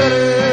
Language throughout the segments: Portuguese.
onde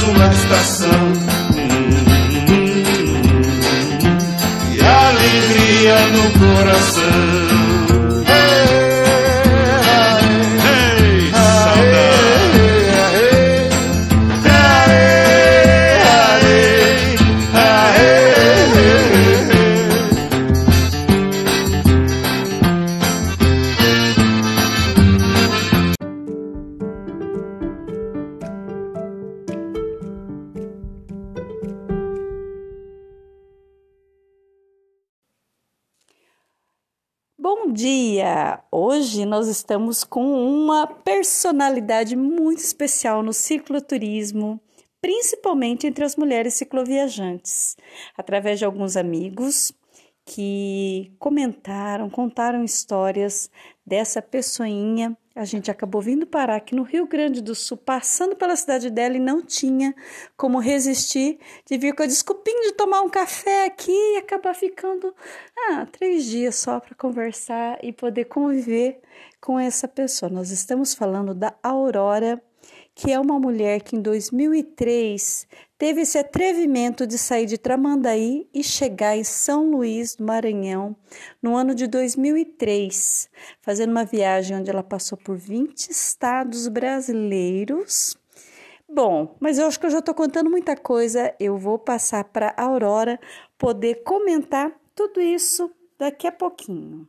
mais uma. Hoje nós estamos com uma personalidade muito especial no cicloturismo, principalmente entre as mulheres cicloviajantes, através de alguns amigos que comentaram, contaram histórias dessa pessoinha a gente acabou vindo parar aqui no Rio Grande do Sul, passando pela cidade dela e não tinha como resistir de vir com a desculpinha de tomar um café aqui e acabar ficando ah, três dias só para conversar e poder conviver com essa pessoa. Nós estamos falando da Aurora que é uma mulher que em 2003 teve esse atrevimento de sair de Tramandaí e chegar em São Luís do Maranhão no ano de 2003, fazendo uma viagem onde ela passou por 20 estados brasileiros. Bom, mas eu acho que eu já estou contando muita coisa. Eu vou passar para a Aurora poder comentar tudo isso daqui a pouquinho.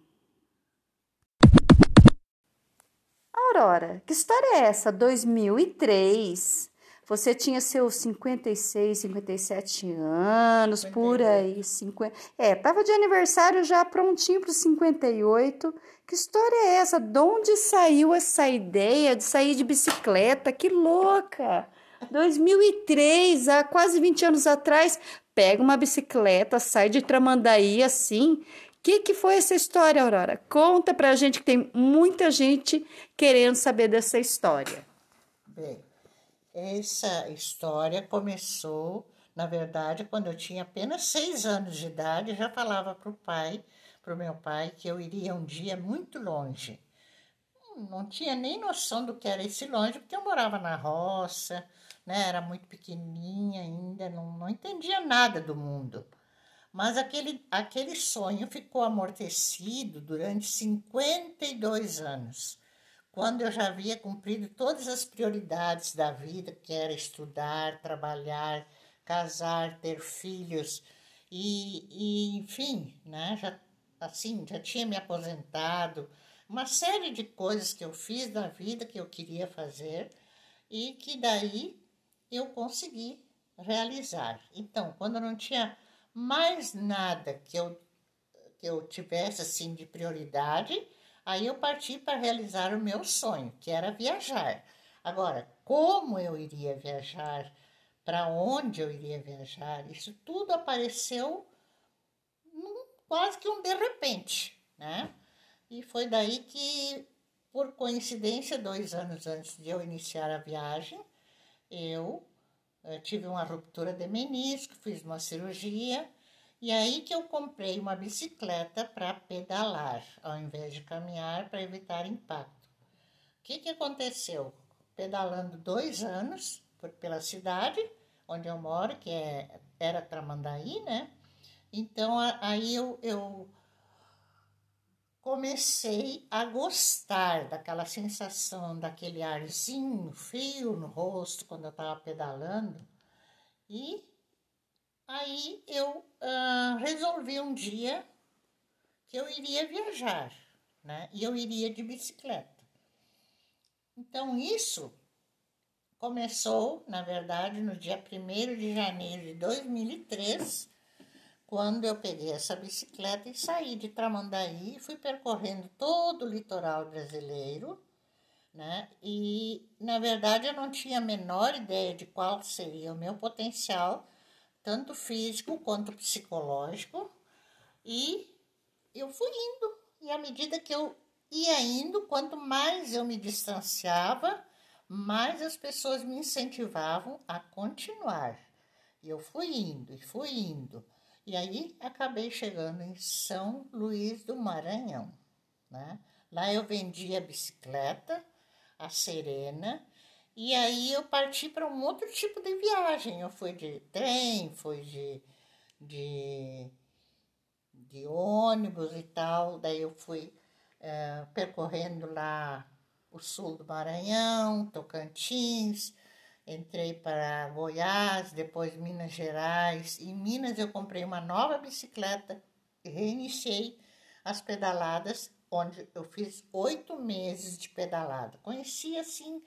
Aurora, que história é essa? 2003. Você tinha seus 56, 57 anos, 58. por aí. 50, é, tava de aniversário já prontinho para os 58. Que história é essa? De onde saiu essa ideia de sair de bicicleta? Que louca! 2003, há quase 20 anos atrás, pega uma bicicleta, sai de Tramandaí assim que, que foi essa história, Aurora? Conta pra gente que tem muita gente querendo saber dessa história. Bem, essa história começou, na verdade, quando eu tinha apenas seis anos de idade, já falava para o pai, para o meu pai, que eu iria um dia muito longe. Não tinha nem noção do que era esse longe, porque eu morava na roça, né? era muito pequenininha ainda, não, não entendia nada do mundo. Mas aquele, aquele sonho ficou amortecido durante 52 anos, quando eu já havia cumprido todas as prioridades da vida, que era estudar, trabalhar, casar, ter filhos e, e enfim, né, já, assim, já tinha me aposentado, uma série de coisas que eu fiz na vida que eu queria fazer e que daí eu consegui realizar. Então, quando eu não tinha mais nada que eu, que eu tivesse assim de prioridade, aí eu parti para realizar o meu sonho, que era viajar. Agora, como eu iria viajar, para onde eu iria viajar, isso tudo apareceu num, quase que um de repente, né? E foi daí que, por coincidência, dois anos antes de eu iniciar a viagem, eu eu tive uma ruptura de menisco, fiz uma cirurgia e aí que eu comprei uma bicicleta para pedalar, ao invés de caminhar para evitar impacto. O que, que aconteceu? Pedalando dois anos por, pela cidade onde eu moro, que é, era Tramandaí, né? Então aí eu, eu comecei a gostar daquela sensação, daquele arzinho frio no rosto quando eu estava pedalando. E aí eu uh, resolvi um dia que eu iria viajar, né? E eu iria de bicicleta. Então isso começou, na verdade, no dia 1 de janeiro de 2003, quando eu peguei essa bicicleta e saí de Tramandaí, fui percorrendo todo o litoral brasileiro, né? E na verdade eu não tinha a menor ideia de qual seria o meu potencial, tanto físico quanto psicológico, e eu fui indo. E à medida que eu ia indo, quanto mais eu me distanciava, mais as pessoas me incentivavam a continuar. E eu fui indo, e fui indo. E aí acabei chegando em São Luís do Maranhão. Né? Lá eu vendia bicicleta, a Serena, e aí eu parti para um outro tipo de viagem. Eu fui de trem, fui de, de, de ônibus e tal. Daí eu fui é, percorrendo lá o sul do Maranhão, Tocantins, Entrei para Goiás, depois Minas Gerais. Em Minas eu comprei uma nova bicicleta reiniciei as pedaladas, onde eu fiz oito meses de pedalada. Conheci assim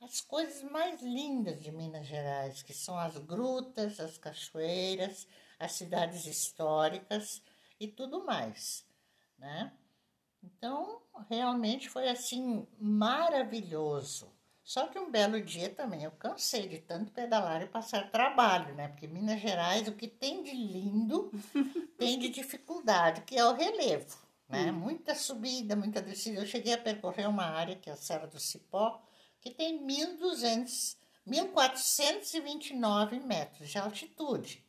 as coisas mais lindas de Minas Gerais, que são as grutas, as cachoeiras, as cidades históricas e tudo mais, né? Então, realmente foi assim maravilhoso. Só que um belo dia também eu cansei de tanto pedalar e passar trabalho, né? Porque Minas Gerais, o que tem de lindo, tem de dificuldade, que é o relevo, né? Hum. Muita subida, muita descida. Eu cheguei a percorrer uma área que é a Serra do Cipó, que tem 1.200, 1.429 metros de altitude.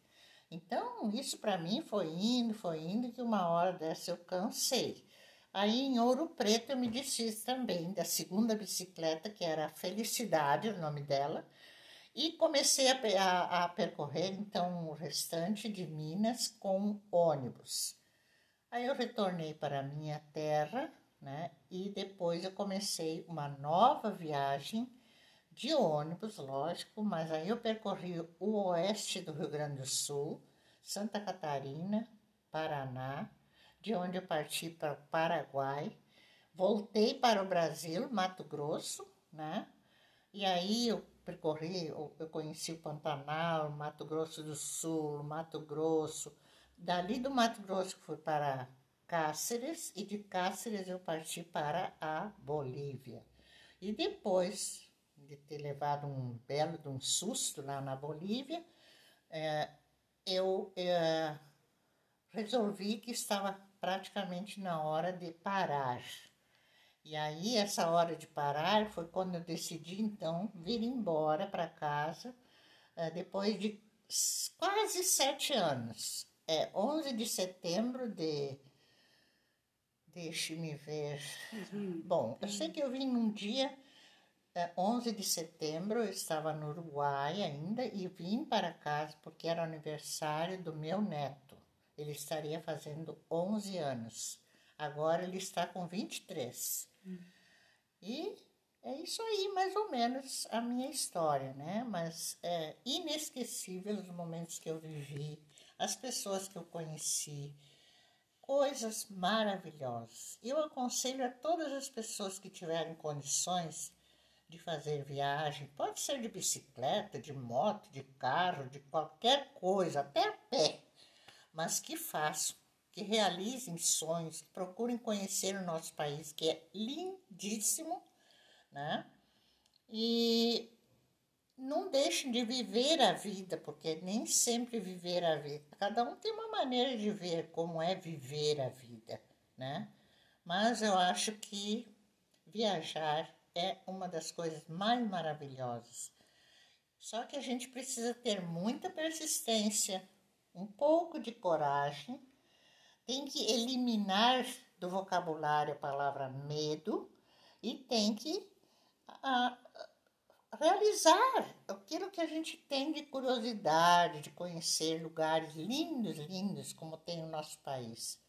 Então, isso para mim foi indo, foi indo, que uma hora dessa eu cansei. Aí em Ouro Preto eu me desfiz também da segunda bicicleta, que era Felicidade, o nome dela, e comecei a, a, a percorrer então o restante de Minas com ônibus. Aí eu retornei para a minha terra, né? E depois eu comecei uma nova viagem de ônibus, lógico, mas aí eu percorri o oeste do Rio Grande do Sul, Santa Catarina, Paraná, de onde eu parti para o Paraguai, voltei para o Brasil, Mato Grosso, né? E aí eu percorri, eu, conheci o Pantanal, Mato Grosso do Sul, Mato Grosso. Dali do Mato Grosso fui para Cáceres e de Cáceres eu parti para a Bolívia. E depois de ter levado um belo de um susto lá na Bolívia, é, eu é, resolvi que estava praticamente na hora de parar. E aí, essa hora de parar foi quando eu decidi, então, vir embora para casa, eh, depois de quase sete anos. É 11 de setembro de. Deixe-me ver. Uhum. Bom, eu sei que eu vim num dia, 11 eh, de setembro, eu estava no Uruguai ainda, e vim para casa porque era aniversário do meu neto. Ele estaria fazendo 11 anos. Agora ele está com 23. Hum. E é isso aí, mais ou menos, a minha história, né? Mas é inesquecível os momentos que eu vivi, as pessoas que eu conheci, coisas maravilhosas. Eu aconselho a todas as pessoas que tiverem condições de fazer viagem, pode ser de bicicleta, de moto, de carro, de qualquer coisa, até a pé mas que façam, que realizem sonhos, que procurem conhecer o nosso país, que é lindíssimo, né? E não deixem de viver a vida, porque nem sempre viver a vida. Cada um tem uma maneira de ver como é viver a vida, né? Mas eu acho que viajar é uma das coisas mais maravilhosas. Só que a gente precisa ter muita persistência, um pouco de coragem, tem que eliminar do vocabulário a palavra medo e tem que a, realizar aquilo que a gente tem de curiosidade, de conhecer lugares lindos, lindos, como tem o nosso país.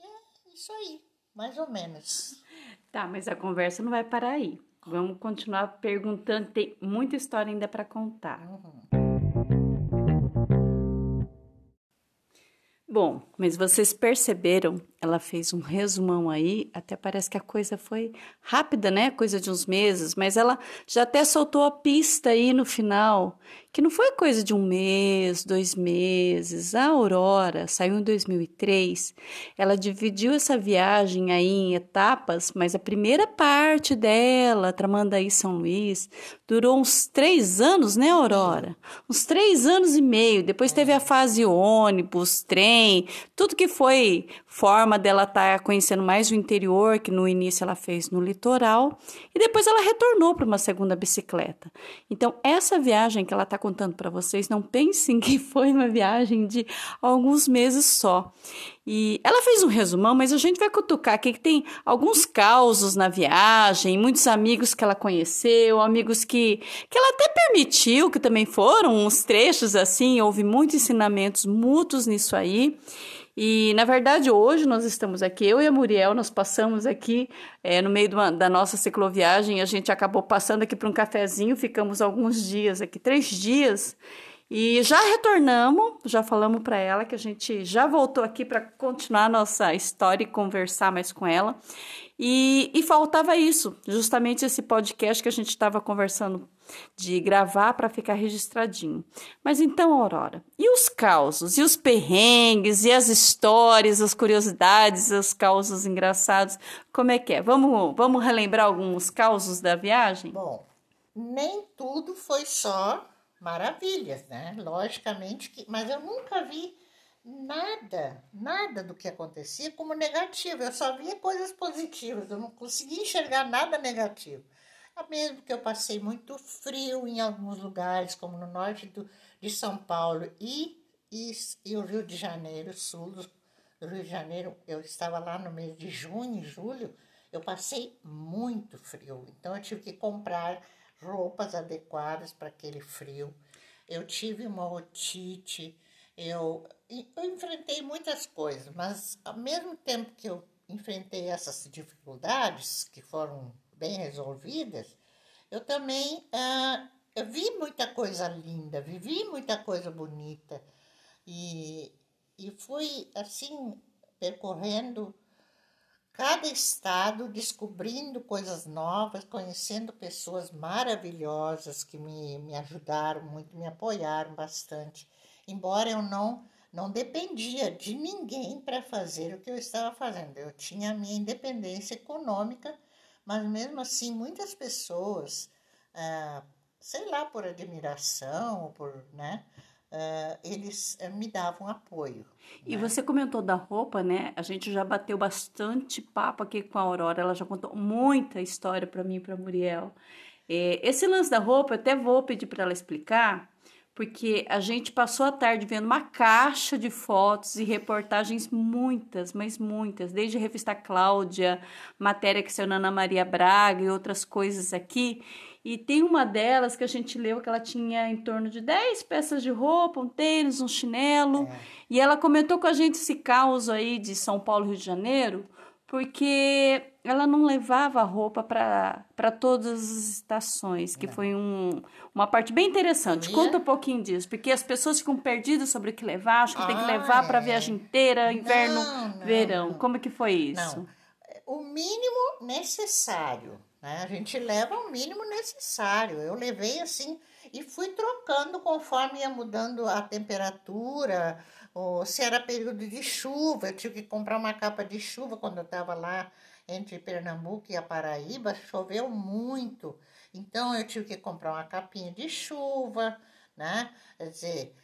É isso aí, mais ou menos. Tá, mas a conversa não vai parar aí. Vamos continuar perguntando, tem muita história ainda para contar. Uhum. Bom, mas vocês perceberam, ela fez um resumão aí, até parece que a coisa foi rápida, né? Coisa de uns meses, mas ela já até soltou a pista aí no final, que não foi coisa de um mês, dois meses. A Aurora saiu em 2003, ela dividiu essa viagem aí em etapas, mas a primeira parte dela, Tramandaí São Luís, durou uns três anos, né, Aurora? Uns três anos e meio. Depois teve a fase ônibus, trem, tudo que foi forma dela estar tá conhecendo mais o interior, que no início ela fez no litoral, e depois ela retornou para uma segunda bicicleta. Então, essa viagem que ela está contando para vocês, não pensem que foi uma viagem de alguns meses só. E ela fez um resumão, mas a gente vai cutucar aqui que tem alguns causos na viagem, muitos amigos que ela conheceu, amigos que, que ela até permitiu, que também foram uns trechos assim, houve muitos ensinamentos mútuos nisso aí. E, na verdade, hoje nós estamos aqui, eu e a Muriel, nós passamos aqui é, no meio uma, da nossa cicloviagem, a gente acabou passando aqui para um cafezinho, ficamos alguns dias aqui, três dias, e já retornamos, já falamos para ela que a gente já voltou aqui para continuar a nossa história e conversar mais com ela. E, e faltava isso, justamente esse podcast que a gente estava conversando de gravar para ficar registradinho. Mas então, Aurora, e os causos, e os perrengues, e as histórias, as curiosidades, os causos engraçados, como é que é? Vamos, vamos relembrar alguns causos da viagem? Bom, nem tudo foi só maravilhas, né? Logicamente que, mas eu nunca vi nada, nada do que acontecia como negativo. Eu só via coisas positivas, eu não conseguia enxergar nada negativo. Mesmo que eu passei muito frio em alguns lugares, como no norte do, de São Paulo e, e, e o Rio de Janeiro, sul do, Rio de Janeiro, eu estava lá no mês de junho e julho, eu passei muito frio. Então eu tive que comprar roupas adequadas para aquele frio. Eu tive uma otite, eu, eu enfrentei muitas coisas, mas ao mesmo tempo que eu enfrentei essas dificuldades, que foram bem resolvidas, eu também ah, eu vi muita coisa linda, vivi muita coisa bonita e, e fui assim percorrendo cada estado, descobrindo coisas novas, conhecendo pessoas maravilhosas que me, me ajudaram muito, me apoiaram bastante. Embora eu não não dependia de ninguém para fazer o que eu estava fazendo. Eu tinha a minha independência econômica, mas mesmo assim muitas pessoas, ah, sei lá, por admiração, ou por, né, uh, eles uh, me davam apoio. E né? você comentou da roupa, né? A gente já bateu bastante papo aqui com a Aurora, ela já contou muita história para mim e para Muriel. É, esse lance da roupa, eu até vou pedir para ela explicar, porque a gente passou a tarde vendo uma caixa de fotos e reportagens, muitas, mas muitas, desde a revista Cláudia, matéria que saiu na Ana Maria Braga e outras coisas aqui. E tem uma delas que a gente leu que ela tinha em torno de 10 peças de roupa, um tênis, um chinelo. É. E ela comentou com a gente esse caos aí de São Paulo, Rio de Janeiro, porque ela não levava roupa para todas as estações, que não. foi um, uma parte bem interessante. Conta um pouquinho disso, porque as pessoas ficam perdidas sobre o que levar, acham que ah, tem que ah, levar é. para a viagem inteira, inverno, não, não, verão. Como é que foi isso? O mínimo necessário né? A gente leva o mínimo necessário. Eu levei assim e fui trocando conforme ia mudando a temperatura, ou se era período de chuva, eu tive que comprar uma capa de chuva quando eu estava lá entre Pernambuco e a Paraíba, choveu muito. Então eu tive que comprar uma capinha de chuva, né? Quer dizer,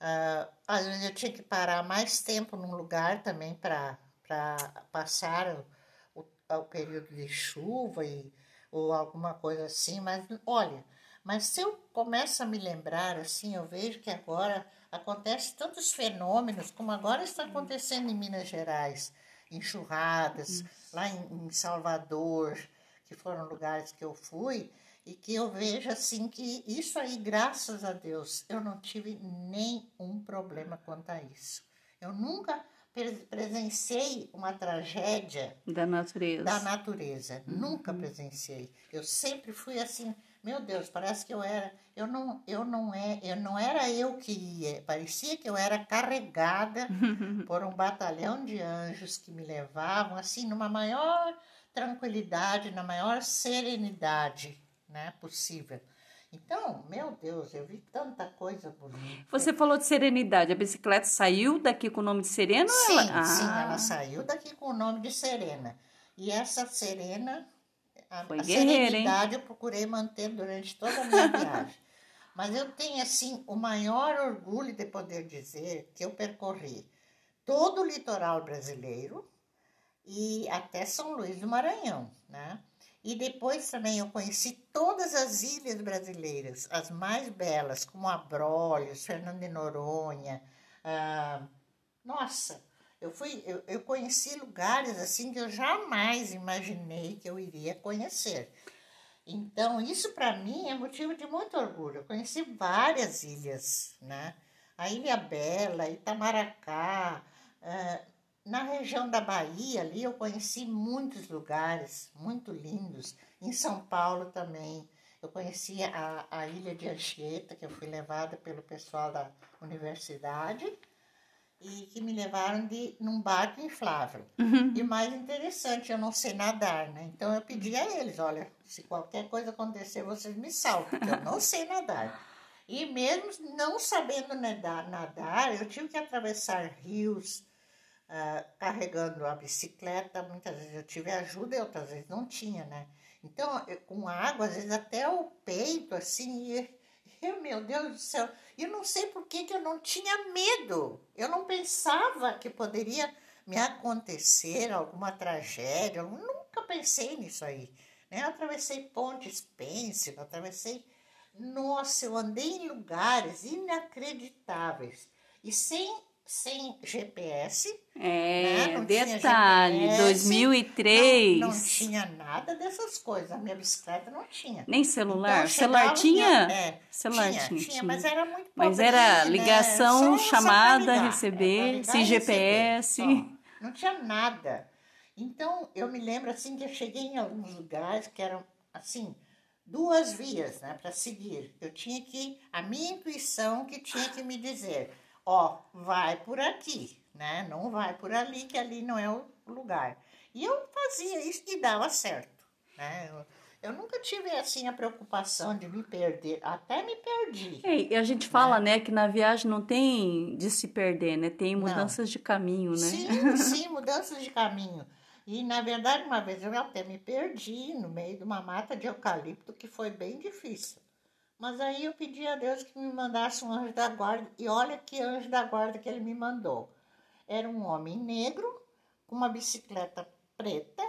uh, às vezes eu tinha que parar mais tempo num lugar também para passar o, o, o período de chuva e ou alguma coisa assim, mas olha, mas se eu começo a me lembrar assim, eu vejo que agora acontece tantos fenômenos, como agora está acontecendo em Minas Gerais, enxurradas, lá em, em Salvador, que foram lugares que eu fui, e que eu vejo assim que isso aí, graças a Deus, eu não tive nenhum problema quanto a isso. Eu nunca presenciei uma tragédia da natureza. Da natureza. Uhum. Nunca presenciei. Eu sempre fui assim Meu Deus, parece que eu era, eu não, eu não é, eu não era eu que ia, parecia que eu era carregada por um batalhão de anjos que me levavam assim numa maior tranquilidade, na maior serenidade, né, possível. Então, meu Deus, eu vi tanta coisa bonita. Você falou de serenidade. A bicicleta saiu daqui com o nome de Serena? Sim, ela... ah. sim, ela saiu daqui com o nome de Serena. E essa Serena, a, Foi a guerreira, hein? serenidade eu procurei manter durante toda a minha viagem. Mas eu tenho, assim, o maior orgulho de poder dizer que eu percorri todo o litoral brasileiro e até São Luís do Maranhão, né? E depois também eu conheci todas as ilhas brasileiras, as mais belas, como Abrolhos, Fernando de Noronha. ah, nossa, eu fui, eu, eu conheci lugares assim que eu jamais imaginei que eu iria conhecer. Então, isso para mim é motivo de muito orgulho. Eu conheci várias ilhas, né? A Ilha Bela, Itamaracá, ah, na região da Bahia ali eu conheci muitos lugares muito lindos. Em São Paulo também. Eu conheci a, a ilha de Anchieta, que eu fui levada pelo pessoal da universidade e que me levaram de, num barco inflável. E o mais interessante, eu não sei nadar, né? Então eu pedi a eles, olha, se qualquer coisa acontecer, vocês me salvam, porque eu não sei nadar. E mesmo não sabendo nadar, nadar eu tive que atravessar rios, ah, carregando a bicicleta, muitas vezes eu tive ajuda e outras vezes não tinha, né? Então, eu- com água, às vezes até o peito, assim, e eu, meu Deus do céu, eu não sei por que, que eu não tinha medo. Eu não pensava que poderia me acontecer alguma tragédia, eu nunca pensei nisso aí. Né? Eu atravessei pontes Pêncil, atravessei. Nossa, eu andei em lugares inacreditáveis e sem, sem GPS, É, né? Não tinha detalhe, GPS, 2003. Não, não tinha nada dessas coisas. A minha bicicleta não tinha. Nem celular. Então, celular chegava, tinha? É, celular tinha, tinha, tinha, mas era muito Mas pobrinho, era né? ligação, só chamada, ligar, receber, é, ligar sem GPS. receber. Não tinha nada. Então, eu me lembro assim que eu cheguei em alguns lugares que eram assim, duas vias, né, para seguir. Eu tinha que a minha intuição que tinha que me dizer, ó, vai por aqui, né? Não vai por ali, que ali não é o lugar. E eu fazia isso e dava certo, né? Eu, eu nunca tive assim a preocupação de me perder, até me perdi. É, e a gente fala, né, que na viagem não tem de se perder, né? Tem Não. mudanças de caminho, né? Sim, sim, mudanças de caminho. E, na verdade, uma vez eu até me perdi no meio de uma mata de eucalipto que foi bem difícil. Mas aí eu pedi a Deus que me mandasse um anjo da guarda. E olha que anjo da guarda que ele me mandou. Era um homem negro, com uma bicicleta preta,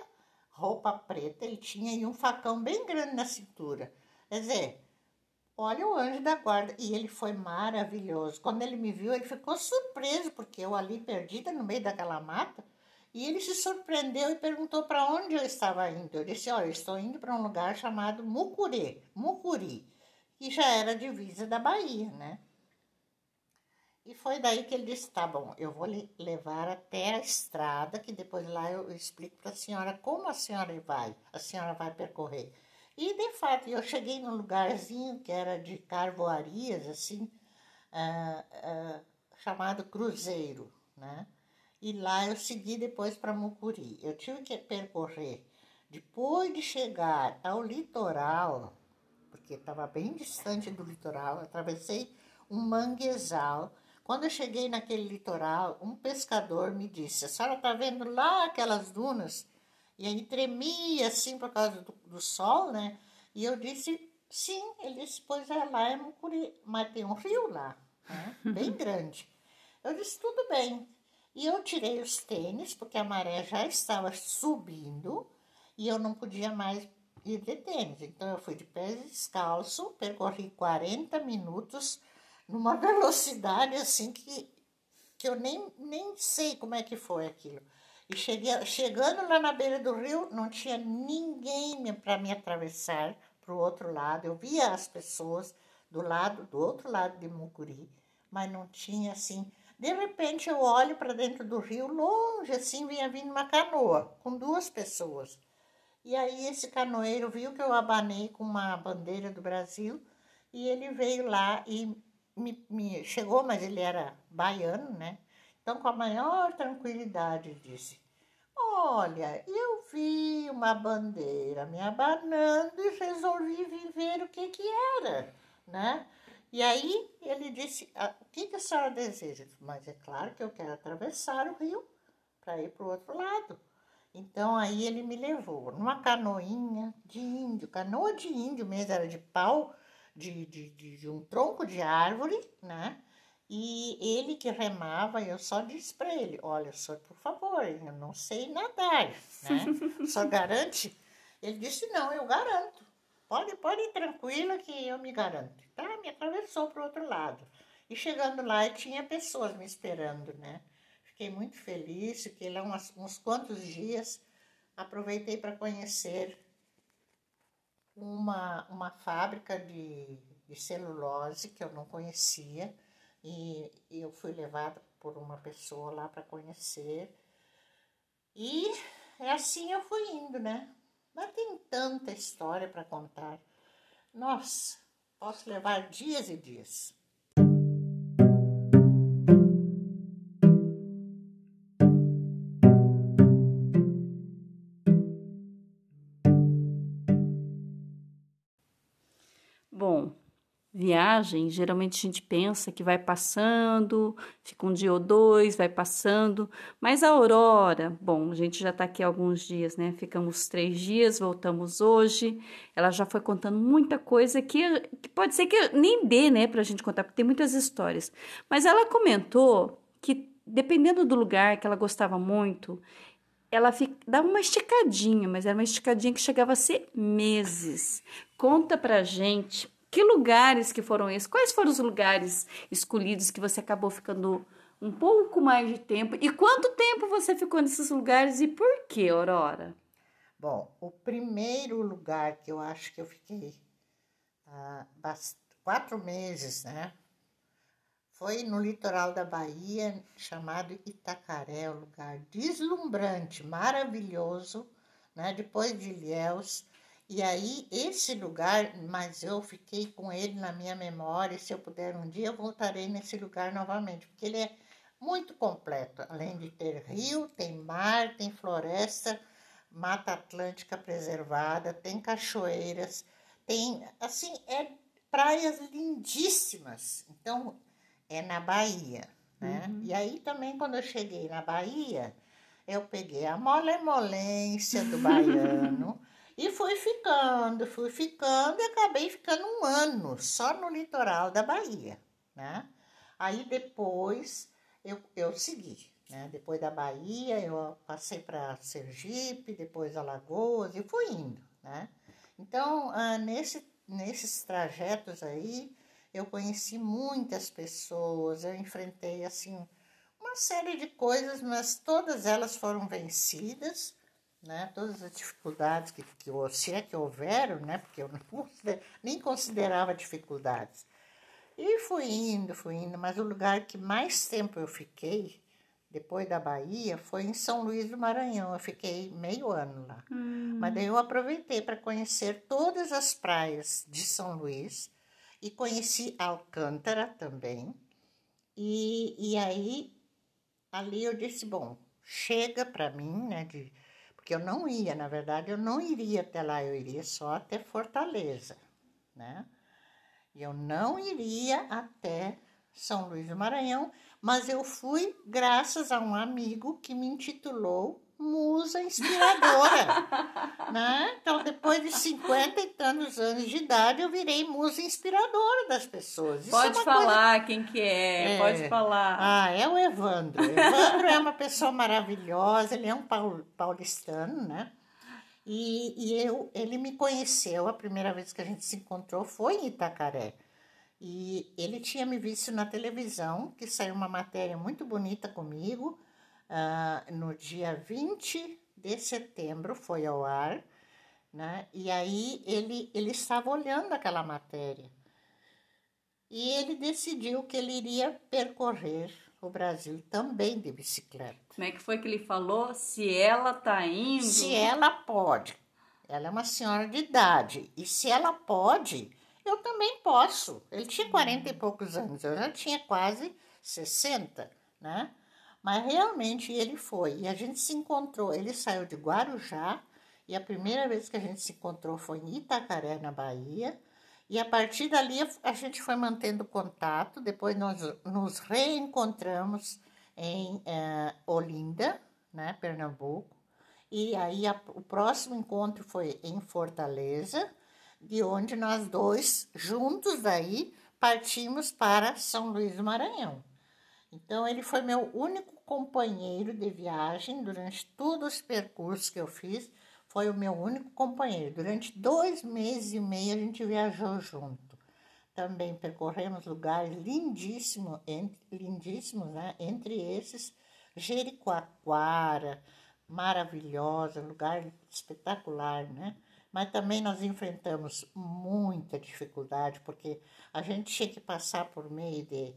roupa preta, ele tinha e um facão bem grande na cintura. Quer dizer, olha o anjo da guarda. E ele foi maravilhoso. Quando ele me viu, ele ficou surpreso, porque eu ali perdida no meio daquela mata. E ele se surpreendeu e perguntou para onde eu estava indo. Eu disse: Olha, eu estou indo para um lugar chamado Mucuri, Mucuri, que já era divisa da Bahia, né? E foi daí que ele disse: Tá bom, eu vou levar até a estrada, que depois lá eu explico para a senhora como a senhora vai, a senhora vai percorrer. E de fato, eu cheguei num lugarzinho que era de carvoarias, assim, ah, ah, chamado Cruzeiro, né? E lá eu segui depois para Mucuri. Eu tive que percorrer, depois de chegar ao litoral, porque estava bem distante do litoral, atravessei um manguezal. Quando eu cheguei naquele litoral, um pescador me disse: A senhora está vendo lá aquelas dunas? E aí tremia assim por causa do, do sol, né? E eu disse: Sim. Ele disse: Pois é, lá é Mucuri, mas tem um rio lá, né? bem grande. Eu disse: Tudo bem. E eu tirei os tênis, porque a maré já estava subindo e eu não podia mais ir de tênis. Então eu fui de pés descalço, percorri 40 minutos numa velocidade assim que, que eu nem, nem sei como é que foi aquilo. E cheguei, chegando lá na beira do rio, não tinha ninguém para me atravessar para o outro lado. Eu via as pessoas do lado, do outro lado de Mucuri, mas não tinha assim. De repente eu olho para dentro do rio, longe assim, vinha vindo uma canoa com duas pessoas. E aí esse canoeiro viu que eu abanei com uma bandeira do Brasil e ele veio lá e me, me chegou, mas ele era baiano, né? Então, com a maior tranquilidade, disse: Olha, eu vi uma bandeira me abanando e resolvi viver o que que era, né? E aí ele disse: ah, O que, que a senhora deseja? Mas é claro que eu quero atravessar o rio para ir para o outro lado. Então aí ele me levou numa canoinha de índio, canoa de índio mesmo, era de pau, de, de, de, de um tronco de árvore, né? E ele que remava, eu só disse para ele: Olha, senhor, por favor, eu não sei nadar, né? Só garante? Ele disse: Não, eu garanto. Pode, pode ir tranquila que eu me garanto. Tá? Me atravessou para o outro lado. E chegando lá, tinha pessoas me esperando, né? Fiquei muito feliz, fiquei lá umas, uns quantos dias. Aproveitei para conhecer uma, uma fábrica de, de celulose que eu não conhecia e eu fui levada por uma pessoa lá para conhecer. E é assim eu fui indo, né? Mas tem tanta história para contar. Nossa, posso levar dias e dias. Viagem, geralmente a gente pensa que vai passando, fica um dia ou dois, vai passando, mas a Aurora, bom, a gente já está aqui alguns dias, né? Ficamos três dias, voltamos hoje. Ela já foi contando muita coisa que, que pode ser que nem dê, né, para a gente contar, porque tem muitas histórias. Mas ela comentou que, dependendo do lugar que ela gostava muito, ela fica, dava uma esticadinha, mas era uma esticadinha que chegava a ser meses. Conta pra gente que lugares que foram esses? Quais foram os lugares escolhidos que você acabou ficando um pouco mais de tempo? E quanto tempo você ficou nesses lugares e por que, Aurora? Bom, o primeiro lugar que eu acho que eu fiquei ah, quatro meses, né? Foi no litoral da Bahia, chamado Itacaré, um lugar deslumbrante, maravilhoso, né? Depois de Ilhéus, e aí, esse lugar, mas eu fiquei com ele na minha memória. Se eu puder um dia, eu voltarei nesse lugar novamente, porque ele é muito completo. Além de ter rio, tem mar, tem floresta, mata atlântica preservada, tem cachoeiras, tem, assim, é praias lindíssimas. Então, é na Bahia, né? Uhum. E aí também, quando eu cheguei na Bahia, eu peguei a molemolência do baiano. E fui ficando, fui ficando e acabei ficando um ano só no litoral da Bahia, né? Aí depois eu, eu segui, né? Depois da Bahia eu passei para Sergipe, depois Alagoas e fui indo, né? Então, ah, nesse, nesses trajetos aí, eu conheci muitas pessoas, eu enfrentei, assim, uma série de coisas, mas todas elas foram vencidas, né? Todas as dificuldades que, que se é que houveram, né? Porque eu não, nem considerava dificuldades. E fui indo, fui indo, mas o lugar que mais tempo eu fiquei, depois da Bahia, foi em São Luís do Maranhão. Eu fiquei meio ano lá. Hum. Mas daí eu aproveitei para conhecer todas as praias de São Luís e conheci Alcântara também. E, e aí, ali eu disse, bom, chega para mim, né, de porque eu não ia, na verdade, eu não iria até lá, eu iria só até Fortaleza, né? Eu não iria até São Luís do Maranhão, mas eu fui graças a um amigo que me intitulou musa inspiradora. né? Então, depois de cinquenta e tantos anos de idade, eu virei musa inspiradora das pessoas. Isso pode é falar coisa... quem que é, é, pode falar. Ah, é o Evandro. Evandro é uma pessoa maravilhosa, ele é um paulistano, né? E, e eu, ele me conheceu, a primeira vez que a gente se encontrou foi em Itacaré. E ele tinha me visto na televisão, que saiu uma matéria muito bonita comigo, uh, no dia 20 de setembro, foi ao ar, né? E aí ele, ele estava olhando aquela matéria. E ele decidiu que ele iria percorrer o Brasil também de bicicleta. Como é que foi que ele falou? Se ela tá indo. Se ela pode. ela é uma senhora de idade. E se ela pode, eu também posso. Ele tinha 40 e poucos anos, eu já tinha quase 60, né? Mas realmente ele foi. E a gente se encontrou. Ele saiu de Guarujá. E a primeira vez que a gente se encontrou foi em Itacaré, na Bahia. E a partir dali a gente foi mantendo contato. Depois nós nos reencontramos em uh, Olinda, né, Pernambuco. E aí a, o próximo encontro foi em Fortaleza, de onde nós dois, juntos daí, partimos para São Luís do Maranhão. Então, ele foi meu único companheiro de viagem durante todos os percursos que eu fiz. Foi o meu único companheiro. Durante dois meses e meio a gente viajou junto. Também percorremos lugares lindíssimos, lindíssimos, né? Entre esses, Jericoacoara, maravilhosa, lugar espetacular, né? Mas também nós enfrentamos muita dificuldade, porque a gente tinha que passar por meio de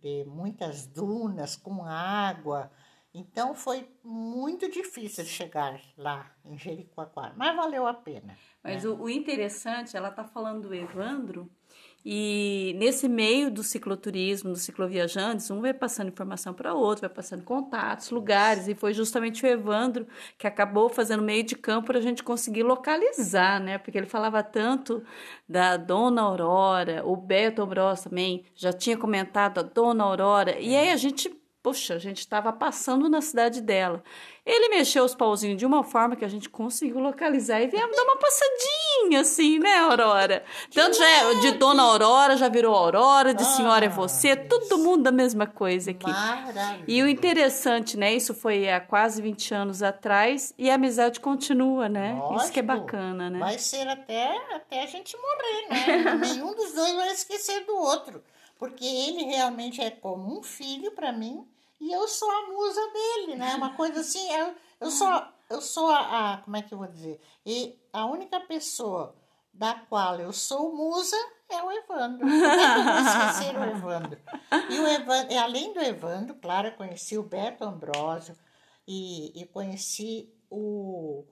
de muitas dunas com água. Então foi muito difícil chegar lá em Jericoacoara, mas valeu a pena. Mas né? o, o, interessante, ela está falando do Evandro, e nesse meio do cicloturismo, do cicloviajantes, um vai passando informação para o outro, vai passando contatos, lugares, e foi justamente o Evandro que acabou fazendo meio de campo para a gente conseguir localizar, né? Porque ele falava tanto da Dona Aurora, o Beto Bros também já tinha comentado a Dona Aurora, e aí a gente Poxa, a gente estava passando na cidade dela. Ele mexeu os pauzinhos de uma forma que a gente conseguiu localizar e viemos dar uma passadinha, assim, né, Aurora? Tanto já é, de Dona Aurora já virou Aurora, de Senhora é você, todo mundo da mesma coisa aqui. Maravilha. E o interessante, né, isso foi há quase 20 anos atrás e a amizade continua, né? Lógico, isso que é bacana, né? Vai ser até, até a gente morrer, né? Nenhum dos dois vai esquecer do outro porque ele realmente é como um filho para mim e eu sou a musa dele, né? Uma coisa assim, eu, eu sou, eu sou a, a, como é que eu vou dizer? E a única pessoa da qual eu sou musa é o Evandro. Como é que eu vou esquecer o Evandro? E o Evandro, e além do Evandro, claro, eu conheci o Beto Ambrosio e, e conheci o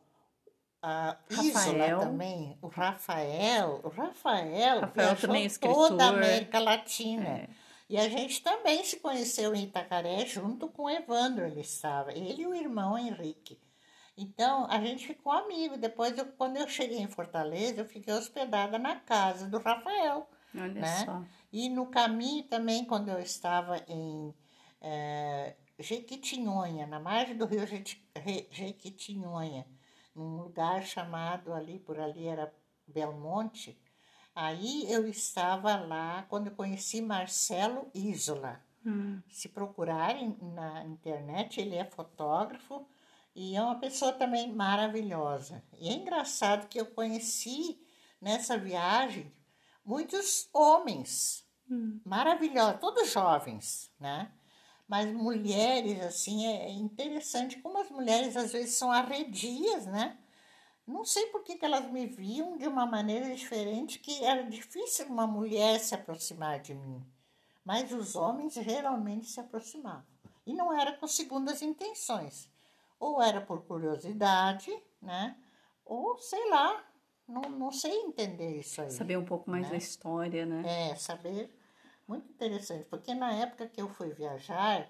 a Isola também, o Rafael, o Rafael, Rafael também é toda a América Latina. É. E a gente também se conheceu em Itacaré junto com o Evandro, ele estava, ele e o irmão Henrique. Então, a gente ficou amigo. Depois, eu, quando eu cheguei em Fortaleza, eu fiquei hospedada na casa do Rafael. Olha né? só. E no caminho também, quando eu estava em é, Jequitinhonha, na margem do rio Jequitinhonha, num lugar chamado ali, por ali era Belmonte. Aí eu estava lá quando eu conheci Marcelo Isola. Hum. Se procurarem na internet, ele é fotógrafo e é uma pessoa também maravilhosa. E é engraçado que eu conheci nessa viagem muitos homens hum. maravilhosos, todos jovens, né? Mas mulheres, assim, é, é interessante como as mulheres às vezes são arredias, né? Não sei por que, que elas me viam de uma maneira diferente, que era difícil uma mulher se aproximar de mim. Mas os homens geralmente se aproximavam. E não era com segundas intenções. Ou era por curiosidade, né? Ou sei lá, não, não sei entender isso aí. Saber um pouco mais né? da história, né? É, saber muito interessante, porque na época que eu fui viajar,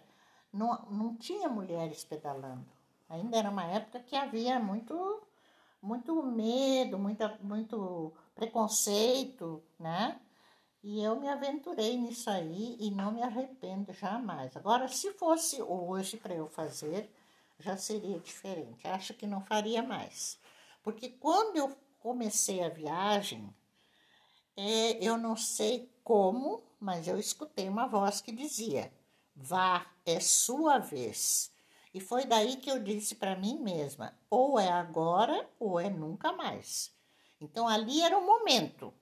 não, não tinha mulheres pedalando. Ainda era uma época que havia muito, muito medo, muita, muito preconceito, né? E eu me aventurei nisso aí e não me arrependo jamais. Agora, se fosse hoje para eu fazer, já seria diferente. Acho que não faria mais. Porque quando eu comecei a viagem, é, eu não sei como, mas eu escutei uma voz que dizia: Vá, é sua vez. E foi daí que eu disse para mim mesma: ou é agora ou é nunca mais. Então ali era o momento.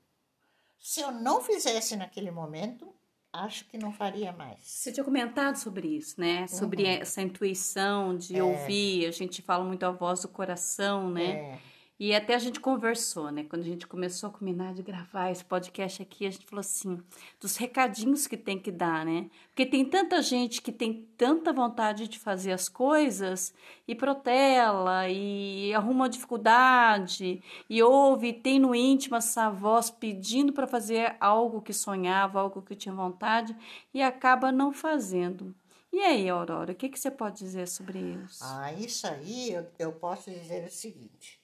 Se eu não fizesse naquele momento, acho que não faria mais. Você tinha comentado sobre isso, né? Sobre uhum. essa intuição de é. ouvir. A gente fala muito a voz do coração, né? É. E até a gente conversou, né? Quando a gente começou a combinar de gravar esse podcast aqui, a gente falou assim, dos recadinhos que tem que dar, né? Porque tem tanta gente que tem tanta vontade de fazer as coisas e protela e arruma dificuldade e ouve, e tem no íntimo essa voz pedindo para fazer algo que sonhava, algo que tinha vontade e acaba não fazendo. E aí, Aurora, o que, que você pode dizer sobre isso? Ah, isso aí eu, eu posso dizer o seguinte.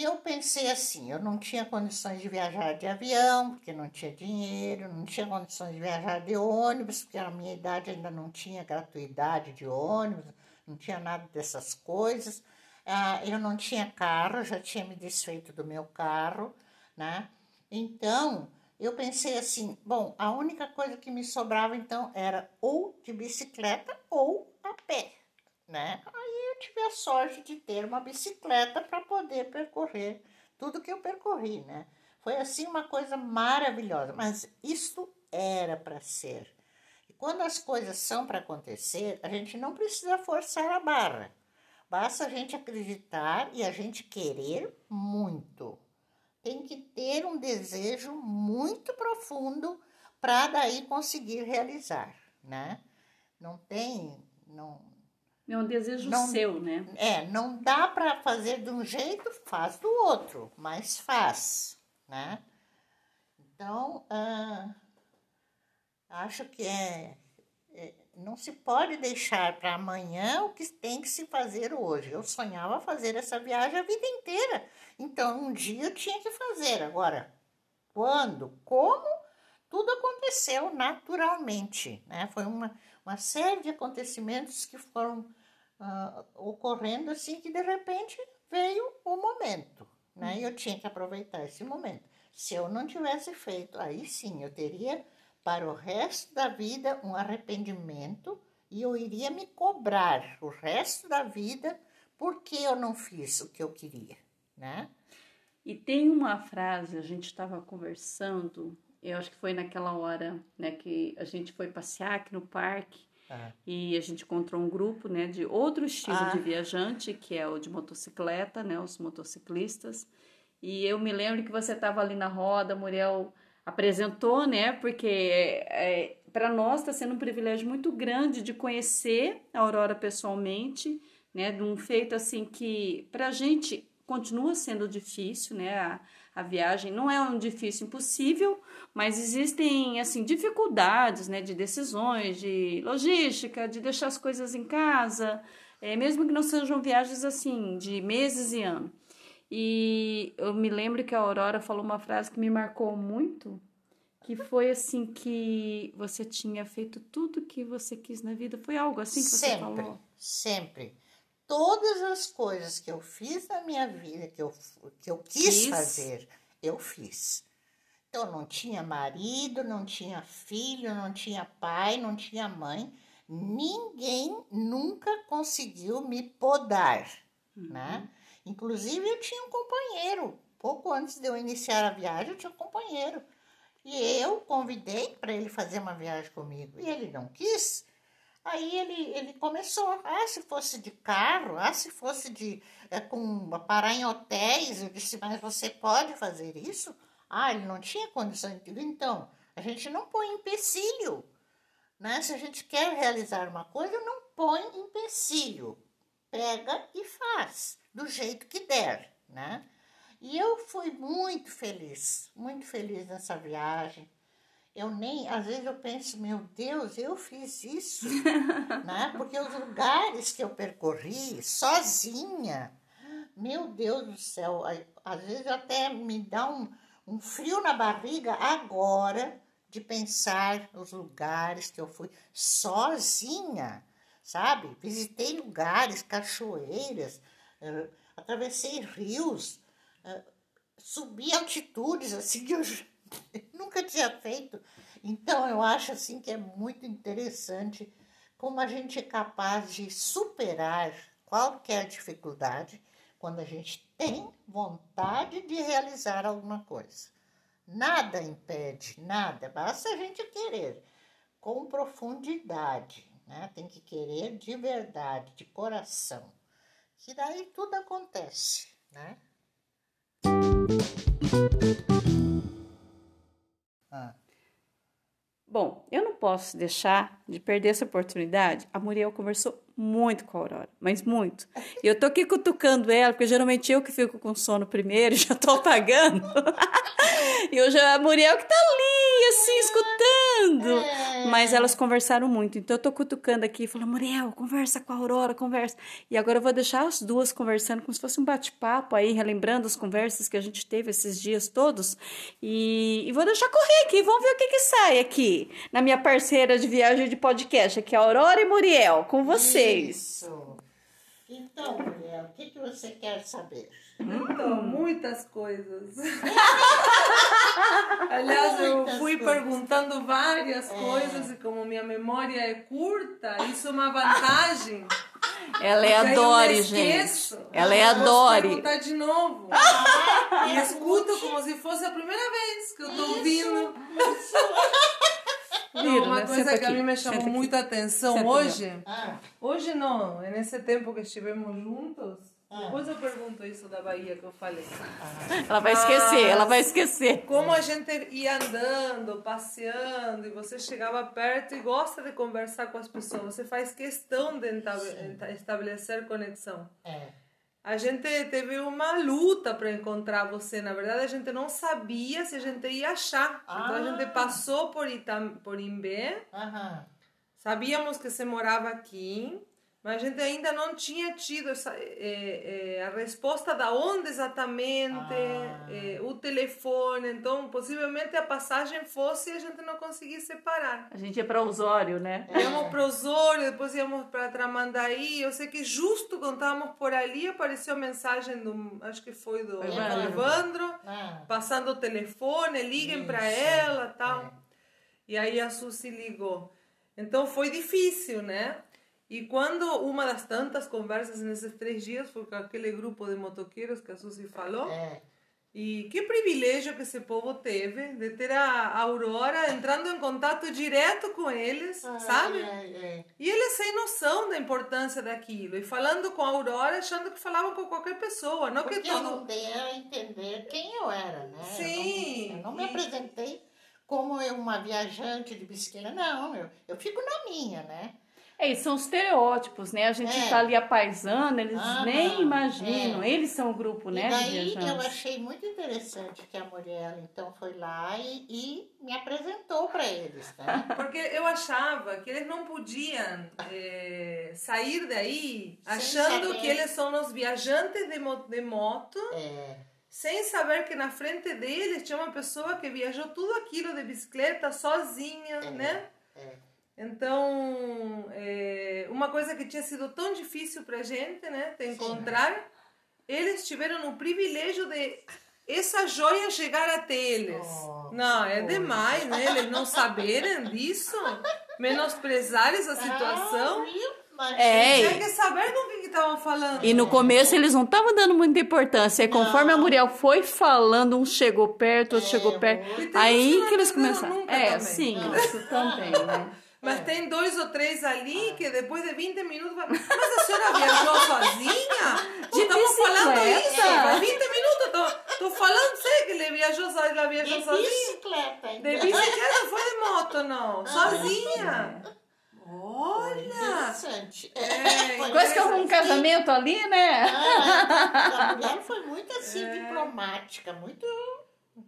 Eu pensei assim, eu não tinha condições de viajar de avião, porque não tinha dinheiro, não tinha condições de viajar de ônibus, porque a minha idade ainda não tinha gratuidade de ônibus, não tinha nada dessas coisas. Ah, eu não tinha carro, já tinha me desfeito do meu carro, né? Então, eu pensei assim, bom, a única coisa que me sobrava então era ou de bicicleta ou a pé, né? Tive a sorte de ter uma bicicleta para poder percorrer tudo que eu percorri, né? Foi assim uma coisa maravilhosa, mas isso era para ser. E quando as coisas são para acontecer, a gente não precisa forçar a barra. Basta a gente acreditar e a gente querer muito tem que ter um desejo muito profundo para daí conseguir realizar, né? Não tem, não. É um desejo não, seu, né? É, não dá para fazer de um jeito, faz do outro, mas faz, né? Então, ah, acho que é, é não se pode deixar para amanhã o que tem que se fazer hoje. Eu sonhava fazer essa viagem a vida inteira. Então, um dia eu tinha que fazer. Agora, quando, como, tudo aconteceu naturalmente. Né? Foi uma, uma série de acontecimentos que foram uh, ocorrendo assim que de repente veio o momento. Né? E eu tinha que aproveitar esse momento. Se eu não tivesse feito, aí sim eu teria para o resto da vida um arrependimento e eu iria me cobrar o resto da vida porque eu não fiz o que eu queria, né? E tem uma frase, a gente estava conversando, eu acho que foi naquela hora, né, que a gente foi passear aqui no parque ah. e a gente encontrou um grupo, né, de outro estilo ah. de viajante, que é o de motocicleta, né, os motociclistas. E eu me lembro que você estava ali na roda, Muriel apresentou, né? Porque é, é para nós está sendo um privilégio muito grande de conhecer a Aurora pessoalmente, né? De um feito assim que para a gente continua sendo difícil, né? A, a viagem não é um difícil impossível, mas existem assim dificuldades, né? De decisões, de logística, de deixar as coisas em casa, é, mesmo que não sejam viagens assim de meses e anos. E eu me lembro que a Aurora falou uma frase que me marcou muito, que foi assim que você tinha feito tudo que você quis na vida. Foi algo assim que sempre, você falou? Sempre. Todas as coisas que eu fiz na minha vida, que eu, que eu quis, quis fazer, eu fiz. Então, não tinha marido, não tinha filho, não tinha pai, não tinha mãe. Ninguém nunca conseguiu me podar, uhum. né? Inclusive, eu tinha um companheiro. Pouco antes de eu iniciar a viagem, eu tinha um companheiro. E eu convidei para ele fazer uma viagem comigo. E ele não quis. Aí ele, ele começou, ah, se fosse de carro, ah, se fosse de é, com parar em hotéis, eu disse, mas você pode fazer isso? Ah, ele não tinha condições. de então, a gente não põe empecilho. Né? Se a gente quer realizar uma coisa, não põe empecilho. Pega e faz do jeito que der, né? E eu fui muito feliz, muito feliz nessa viagem. Eu nem, às vezes eu penso, meu Deus, eu fiz isso, né? Porque os lugares que eu percorri sozinha, meu Deus do céu, às vezes até me dá um, um frio na barriga agora de pensar nos lugares que eu fui sozinha, sabe? Visitei lugares, cachoeiras, uh, atravessei rios, uh, subi altitudes assim eu nunca tinha feito. Então eu acho assim que é muito interessante como a gente é capaz de superar qualquer dificuldade quando a gente tem vontade de realizar alguma coisa. Nada impede, nada, basta a gente querer com profundidade, né? Tem que querer de verdade, de coração que daí tudo acontece, né? Ah, Bom, eu não posso deixar de perder essa oportunidade. A Muriel conversou muito com a Aurora, mas muito. E eu tô aqui cutucando ela, porque geralmente eu que fico com sono primeiro e já tô apagando. e hoje a Muriel que tá ali, assim, escutando. É. Mas elas conversaram muito. Então eu tô cutucando aqui, falando, Muriel, conversa com a Aurora, conversa. E agora eu vou deixar as duas conversando como se fosse um bate-papo aí, relembrando as conversas que a gente teve esses dias todos. E, e vou deixar correr aqui, vamos ver o que que sai aqui. Na minha parceira de viagem de podcast, aqui é a Aurora e Muriel, com vocês. Isso. Então, mulher, o que, que você quer saber? Então, muitas coisas. Aliás, eu Muitas fui coisas. perguntando várias É. coisas e como minha memória é curta, isso é uma vantagem. Ela é a Dori, gente. Ela é a Dori. perguntar de novo. Ah, E escuto como se fosse a primeira vez que eu tô ouvindo. Não, Vira, uma né? coisa Senta que a mim me senta chamou aqui. muita atenção Senta, hoje. Ah, Hoje não, é nesse tempo que estivemos juntos. Ah. Depois eu pergunto isso da Bahia que eu falei. Ela vai esquecer, ela vai esquecer. Como a gente ia andando, passeando, e você chegava perto e gosta de conversar com as pessoas, você faz questão de estabelecer conexão. é. A gente teve uma luta para encontrar você. Na verdade, a gente não sabia se a gente ia achar. Então a gente Ah. passou por, Itam, por Imbé, Aham. sabíamos que você morava aqui, mas a gente ainda não tinha tido essa, eh, eh, a resposta da onde exatamente, Ah. eh, o telefone. Então, possivelmente a passagem fosse e a gente não conseguisse parar. A gente ia para Osório, né? Íamos para Osório, depois íamos para Tramandaí. Eu sei que justo quando estávamos por ali apareceu a mensagem do, acho que foi do Evandro. Ah, passando o telefone, liguem para ela, tal. é. E aí a Suzy ligou. Então foi difícil, né? E quando uma das tantas conversas nesses três dias foi com aquele grupo de motoqueiros que a Suzy falou, é. e que privilégio que esse povo teve de ter a Aurora entrando em contato direto com eles, sabe? Ai, ai, ai. E eles sem noção da importância daquilo. E falando com a Aurora, achando que falavam com qualquer pessoa. Não que Porque eu não todo. dei a entender quem eu era, né? Eu Sim, não- Eu não, me apresentei como eu, uma viajante de bicicleta, não. Eu, eu fico na minha, né? É, e são estereótipos, né? A gente É. tá ali a paisana, eles Aham, nem imaginam. é. Eles são o grupo, né? e daí eu achei muito interessante que a Muriel então foi lá e, e me apresentou para eles, né? Porque eu achava que eles não podiam eh, sair daí achando que eles são os viajantes de, mo- de moto, É, sem saber que na frente deles tinha uma pessoa que viajou tudo aquilo de bicicleta sozinha, É, né? é. Então, é, uma coisa que tinha sido tão difícil pra gente, né, de encontrar, eles tiveram o privilégio de essa joia chegar até eles. Oh, não, é demais, né? Eles não saberem disso, menosprezar essa situação. Ah, viu? Mas, É, Tinha que saber com quem que estavam falando. E no começo eles não estavam dando muita importância. Aí conforme a. Muriel foi falando, um chegou perto, outro É, chegou perto. E Aí que eles aprenderam começaram. É, também. sim, isso também, né? Mas É. tem dois ou três ali que depois de 20 minutos vai. Mas a senhora viajou sozinha? De Estamos falando bicicleta? isso. Faz 20 minutos. Tô, tô falando sei que ele viajou, ela viajou de sozinha. bicicleta ainda. De bicicleta, não foi de moto, não. Ah, Sozinha. Olha! Interessante. É, Quase que arrumou um casamento ali, né? Ah, a mulher foi muito assim, diplomática, muito.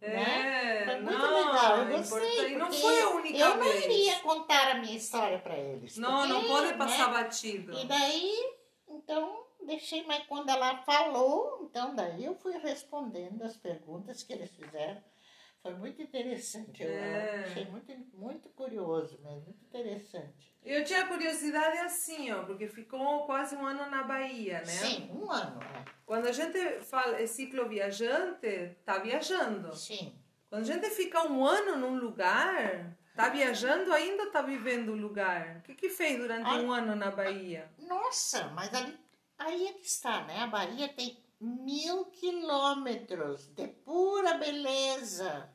Né? É, Foi muito não, legal, eu é gostei. não foi a única Eu não vez. iria contar a minha história para eles. Não, não porque, pode passar né? batido. E daí, então, deixei, mas quando ela falou, então daí eu fui respondendo as perguntas que eles fizeram. Foi muito interessante. Eu É. achei muito, muito curioso, mas muito interessante. Eu tinha curiosidade assim, ó, porque ficou quase um ano na Bahia, né? Sim, um ano, né? Quando a gente fala é ciclo viajante, tá viajando. Sim. Quando a gente fica um ano num lugar, tá viajando ainda ou tá vivendo o lugar? O que que fez durante um ano na Bahia? Nossa, mas ali, aí é que está, né? A Bahia tem mil quilômetros de pura beleza.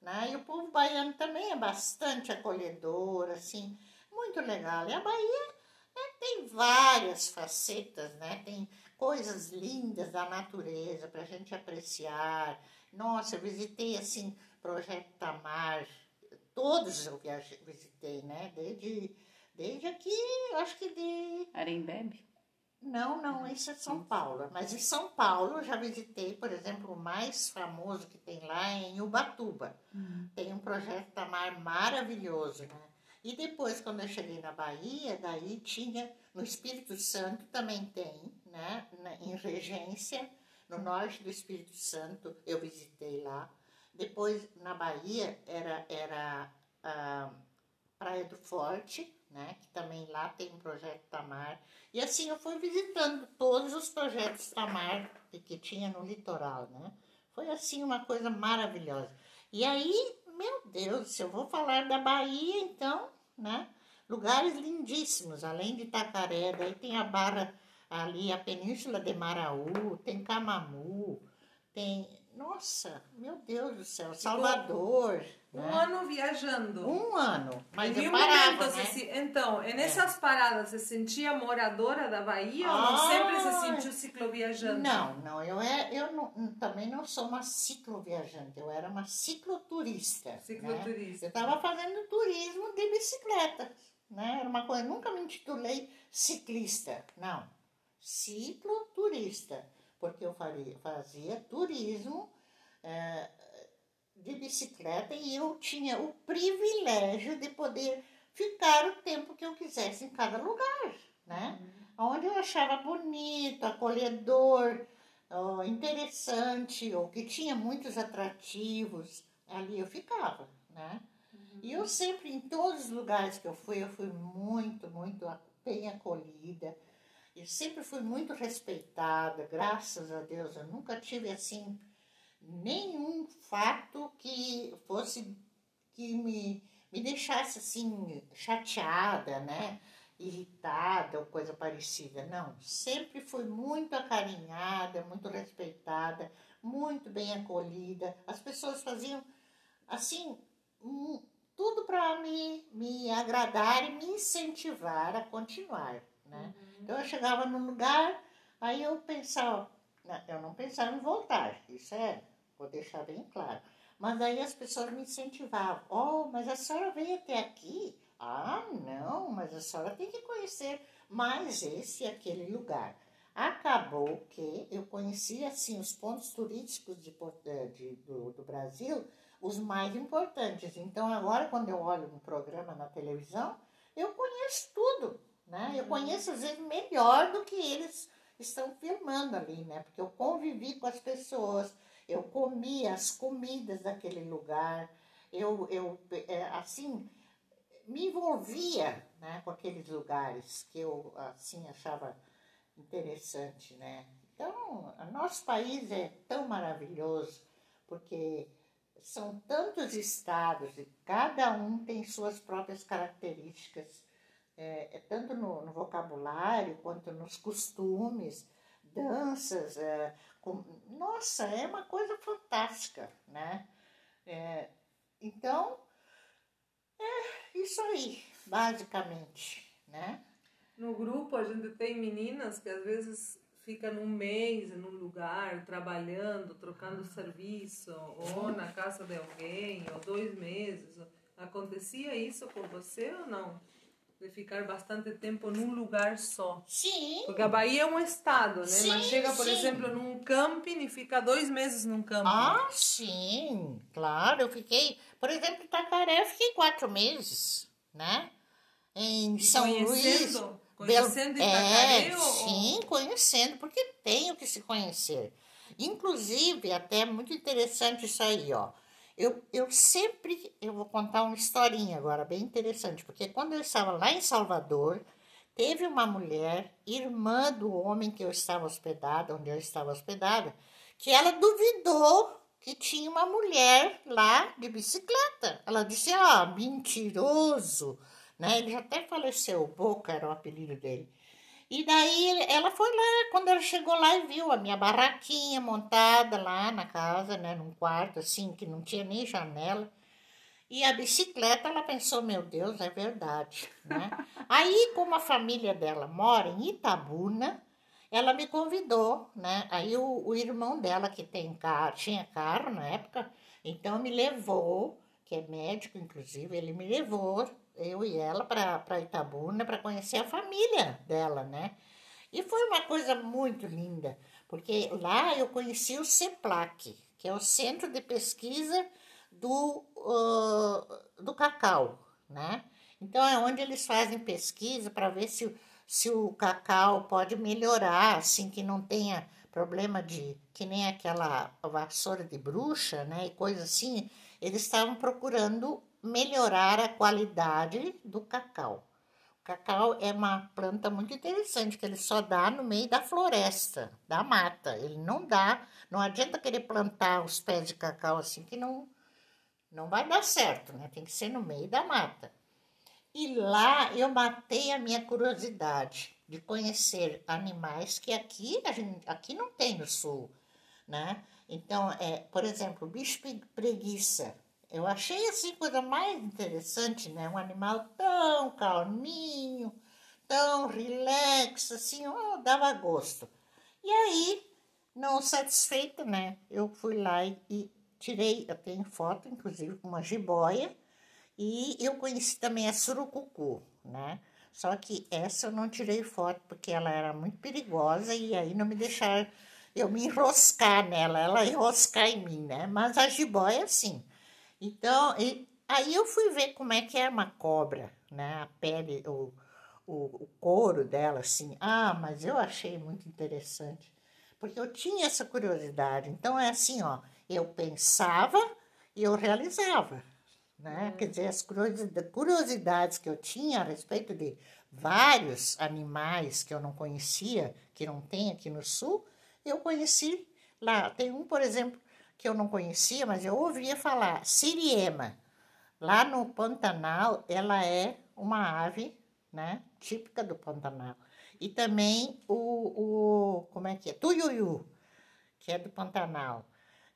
Né? E o povo baiano também é bastante acolhedor, assim, muito legal. E a Bahia né, tem várias facetas, né? Tem coisas lindas da natureza para a gente apreciar. Nossa, eu visitei assim Projeto Tamar, todos eu viajei, visitei, né? Desde, desde aqui, acho que de. Arembebe? Não, não, isso é São Paulo. Mas em São Paulo eu já visitei, por exemplo, o mais famoso que tem lá é em Ubatuba. Tem um projeto Tamar maravilhoso, né? E depois, quando eu cheguei na Bahia, daí tinha, no Espírito Santo também tem, né? Em Regência, no norte do Espírito Santo, eu visitei lá. Depois, na Bahia, era, era a Praia do Forte, né? Que também lá tem um projeto Tamar. E assim eu fui visitando todos os projetos Tamar que tinha no litoral, né? Foi assim uma coisa maravilhosa. E aí, meu Deus, se eu vou falar da Bahia, então, né? Lugares lindíssimos, além de Itacaré, daí tem a Barra ali, a Península de Maraú, tem Camamu, tem. Nossa, meu Deus do céu, Salvador. Um né? ano viajando. Um ano, mas em eu parava, momento né? você se- Então, e nessas paradas, você sentia moradora da Bahia ou não sempre se sentiu cicloviajante? Não, não, eu, é, eu não- também não sou uma cicloviajante, eu era uma cicloturista. Né? Cicloturista. Eu estava fazendo turismo de bicicleta, né? Era uma coisa, nunca me intitulei ciclista, não. Cicloturista, porque eu faria, fazia turismo eh, de bicicleta e eu tinha o privilégio de poder ficar o tempo que eu quisesse em cada lugar, né? Onde eu achava bonito, acolhedor, interessante, ou que tinha muitos atrativos, ali eu ficava, né? E eu sempre, em todos os lugares que eu fui, eu fui muito, muito bem acolhida. E sempre fui muito respeitada, graças a Deus. Eu nunca tive, assim, nenhum fato que fosse, que me, me deixasse, assim, chateada, né? Irritada ou coisa parecida. Não, sempre fui muito acarinhada, muito respeitada, muito bem acolhida. As pessoas faziam, assim, tudo para me, me agradar e me incentivar a continuar, né? Então eu chegava num lugar, aí eu pensava, eu não pensava em voltar, isso é, vou deixar bem claro. Mas aí as pessoas me incentivavam, oh, mas a senhora veio até aqui? Ah, não, mas a senhora tem que conhecer mais esse e aquele lugar. Acabou que eu conheci, assim, os pontos turísticos de, eh, de- do, do Brasil, os mais importantes. Então, agora, quando eu olho um programa na televisão, eu conheço tudo, né? Eu conheço, às vezes, melhor do que eles estão filmando ali, né? Porque eu convivi com as pessoas, eu comi as comidas daquele lugar, eu, eu é, assim, me envolvia né, com aqueles lugares que eu, assim, achava interessante, né? Então, nosso país é tão maravilhoso, porque são tantos estados e cada um tem suas próprias características, é, é tanto no, no vocabulário quanto nos costumes, danças. é, com- nossa, é uma coisa fantástica, né? É, então, é isso aí, basicamente, né? No grupo a gente tem meninas que às vezes fica num mês num lugar trabalhando, trocando serviço, ou na casa de alguém, ou dois meses. Acontecia isso com você ou não? De ficar bastante tempo num lugar só? Sim, Porque a Bahia é um estado, né? Sim, Mas chega, por sim. exemplo, num camping e fica dois meses num camping. Ah, sim, claro. Eu fiquei, por exemplo, em Itacaré, eu fiquei quatro meses, né? Em E São Luís. conhecendo, conhecendo Belo- Itacaré? É, ou- sim, conhecendo, porque tenho que se conhecer. Inclusive, até é muito interessante isso aí, ó. Eu, eu sempre, eu vou contar uma historinha agora, bem interessante, porque quando eu estava lá em Salvador, teve uma mulher, irmã do homem que eu estava hospedada, onde eu estava hospedada, que ela duvidou que tinha uma mulher lá de bicicleta. Ela disse, ah, mentiroso, né? Ele até faleceu, Boca era o apelido dele. E daí ela foi lá, quando ela chegou lá e viu a minha barraquinha montada lá na casa, né, num quarto assim, que não tinha nem janela. E a bicicleta, ela pensou, meu Deus, é verdade, né? Aí, como a família dela mora em Itabuna, ela me convidou, né? Aí o, o irmão dela, que tem carro, tinha carro na época, então me levou, que é médico, inclusive, ele me levou, eu e ela, para Itabuna, para conhecer a família dela, né? E foi uma coisa muito linda, porque lá eu conheci o CEPLAC, que é o Centro de Pesquisa do, uh, do Cacau, né? Então é onde eles fazem pesquisa para ver se se o cacau pode melhorar, assim, que não tenha problema de, que nem aquela vassoura de bruxa, né, e coisa assim, eles estavam procurando melhorar a qualidade do cacau. O cacau é uma planta muito interessante, que ele só dá no meio da floresta, da mata. Ele não dá, não adianta querer plantar os pés de cacau assim, que não, não vai dar certo, né? Tem que ser no meio da mata. E lá eu matei a minha curiosidade de conhecer animais que aqui a gente, aqui não tem no sul, né? Então, é, por exemplo, o bicho preguiça. Eu achei assim coisa mais interessante, né? Um animal tão calminho, tão relax, assim, oh, dava gosto. E aí, não satisfeita, né? Eu fui lá e, e tirei, eu tenho foto, inclusive, com uma jiboia, e eu conheci também a surucucu, né? Só que essa eu não tirei foto porque ela era muito perigosa e aí não me deixaram eu me enroscar nela, ela enroscar em mim, né? Mas a jiboia, sim. Então, e, aí eu fui ver como é que é uma cobra, né? A pele, o, o, o couro dela, assim. Ah, mas eu achei muito interessante, porque eu tinha essa curiosidade. Então, é assim, ó, eu pensava e eu realizava né? Quer dizer, as curiosidades que eu tinha a respeito de vários animais que eu não conhecia, que não tem aqui no sul, eu conheci lá. Tem um, por exemplo, que eu não conhecia, mas eu ouvia falar, siriema. Lá no Pantanal, ela é uma ave, né, típica do Pantanal. E também o, o como é que é? Tuiuiu, que é do Pantanal.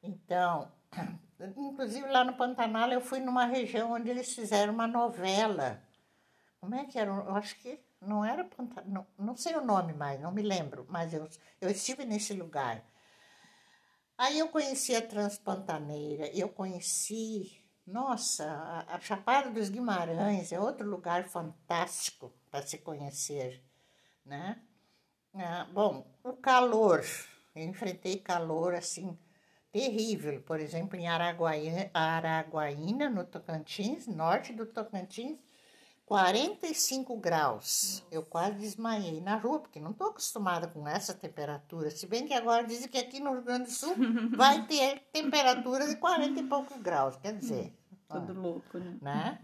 Então, Inclusive lá no Pantanal eu fui numa região onde eles fizeram uma novela. Como é que era? Eu acho que não era Pantanal, não, não sei o nome mais, não me lembro, mas eu, eu estive nesse lugar. Aí eu conheci a Transpantaneira, eu conheci, nossa, a, Chapada dos Guimarães é outro lugar fantástico para se conhecer, né? Ah, bom, o calor, eu enfrentei calor assim terrível. Por exemplo, em Araguaína, no Tocantins, norte do Tocantins, 45 graus. Eu quase desmaiei na rua, porque não estou acostumada com essa temperatura. Se bem que agora dizem que aqui no Rio Grande do Sul vai ter temperatura de 40 e poucos graus. Quer dizer. Tudo louco, né? né?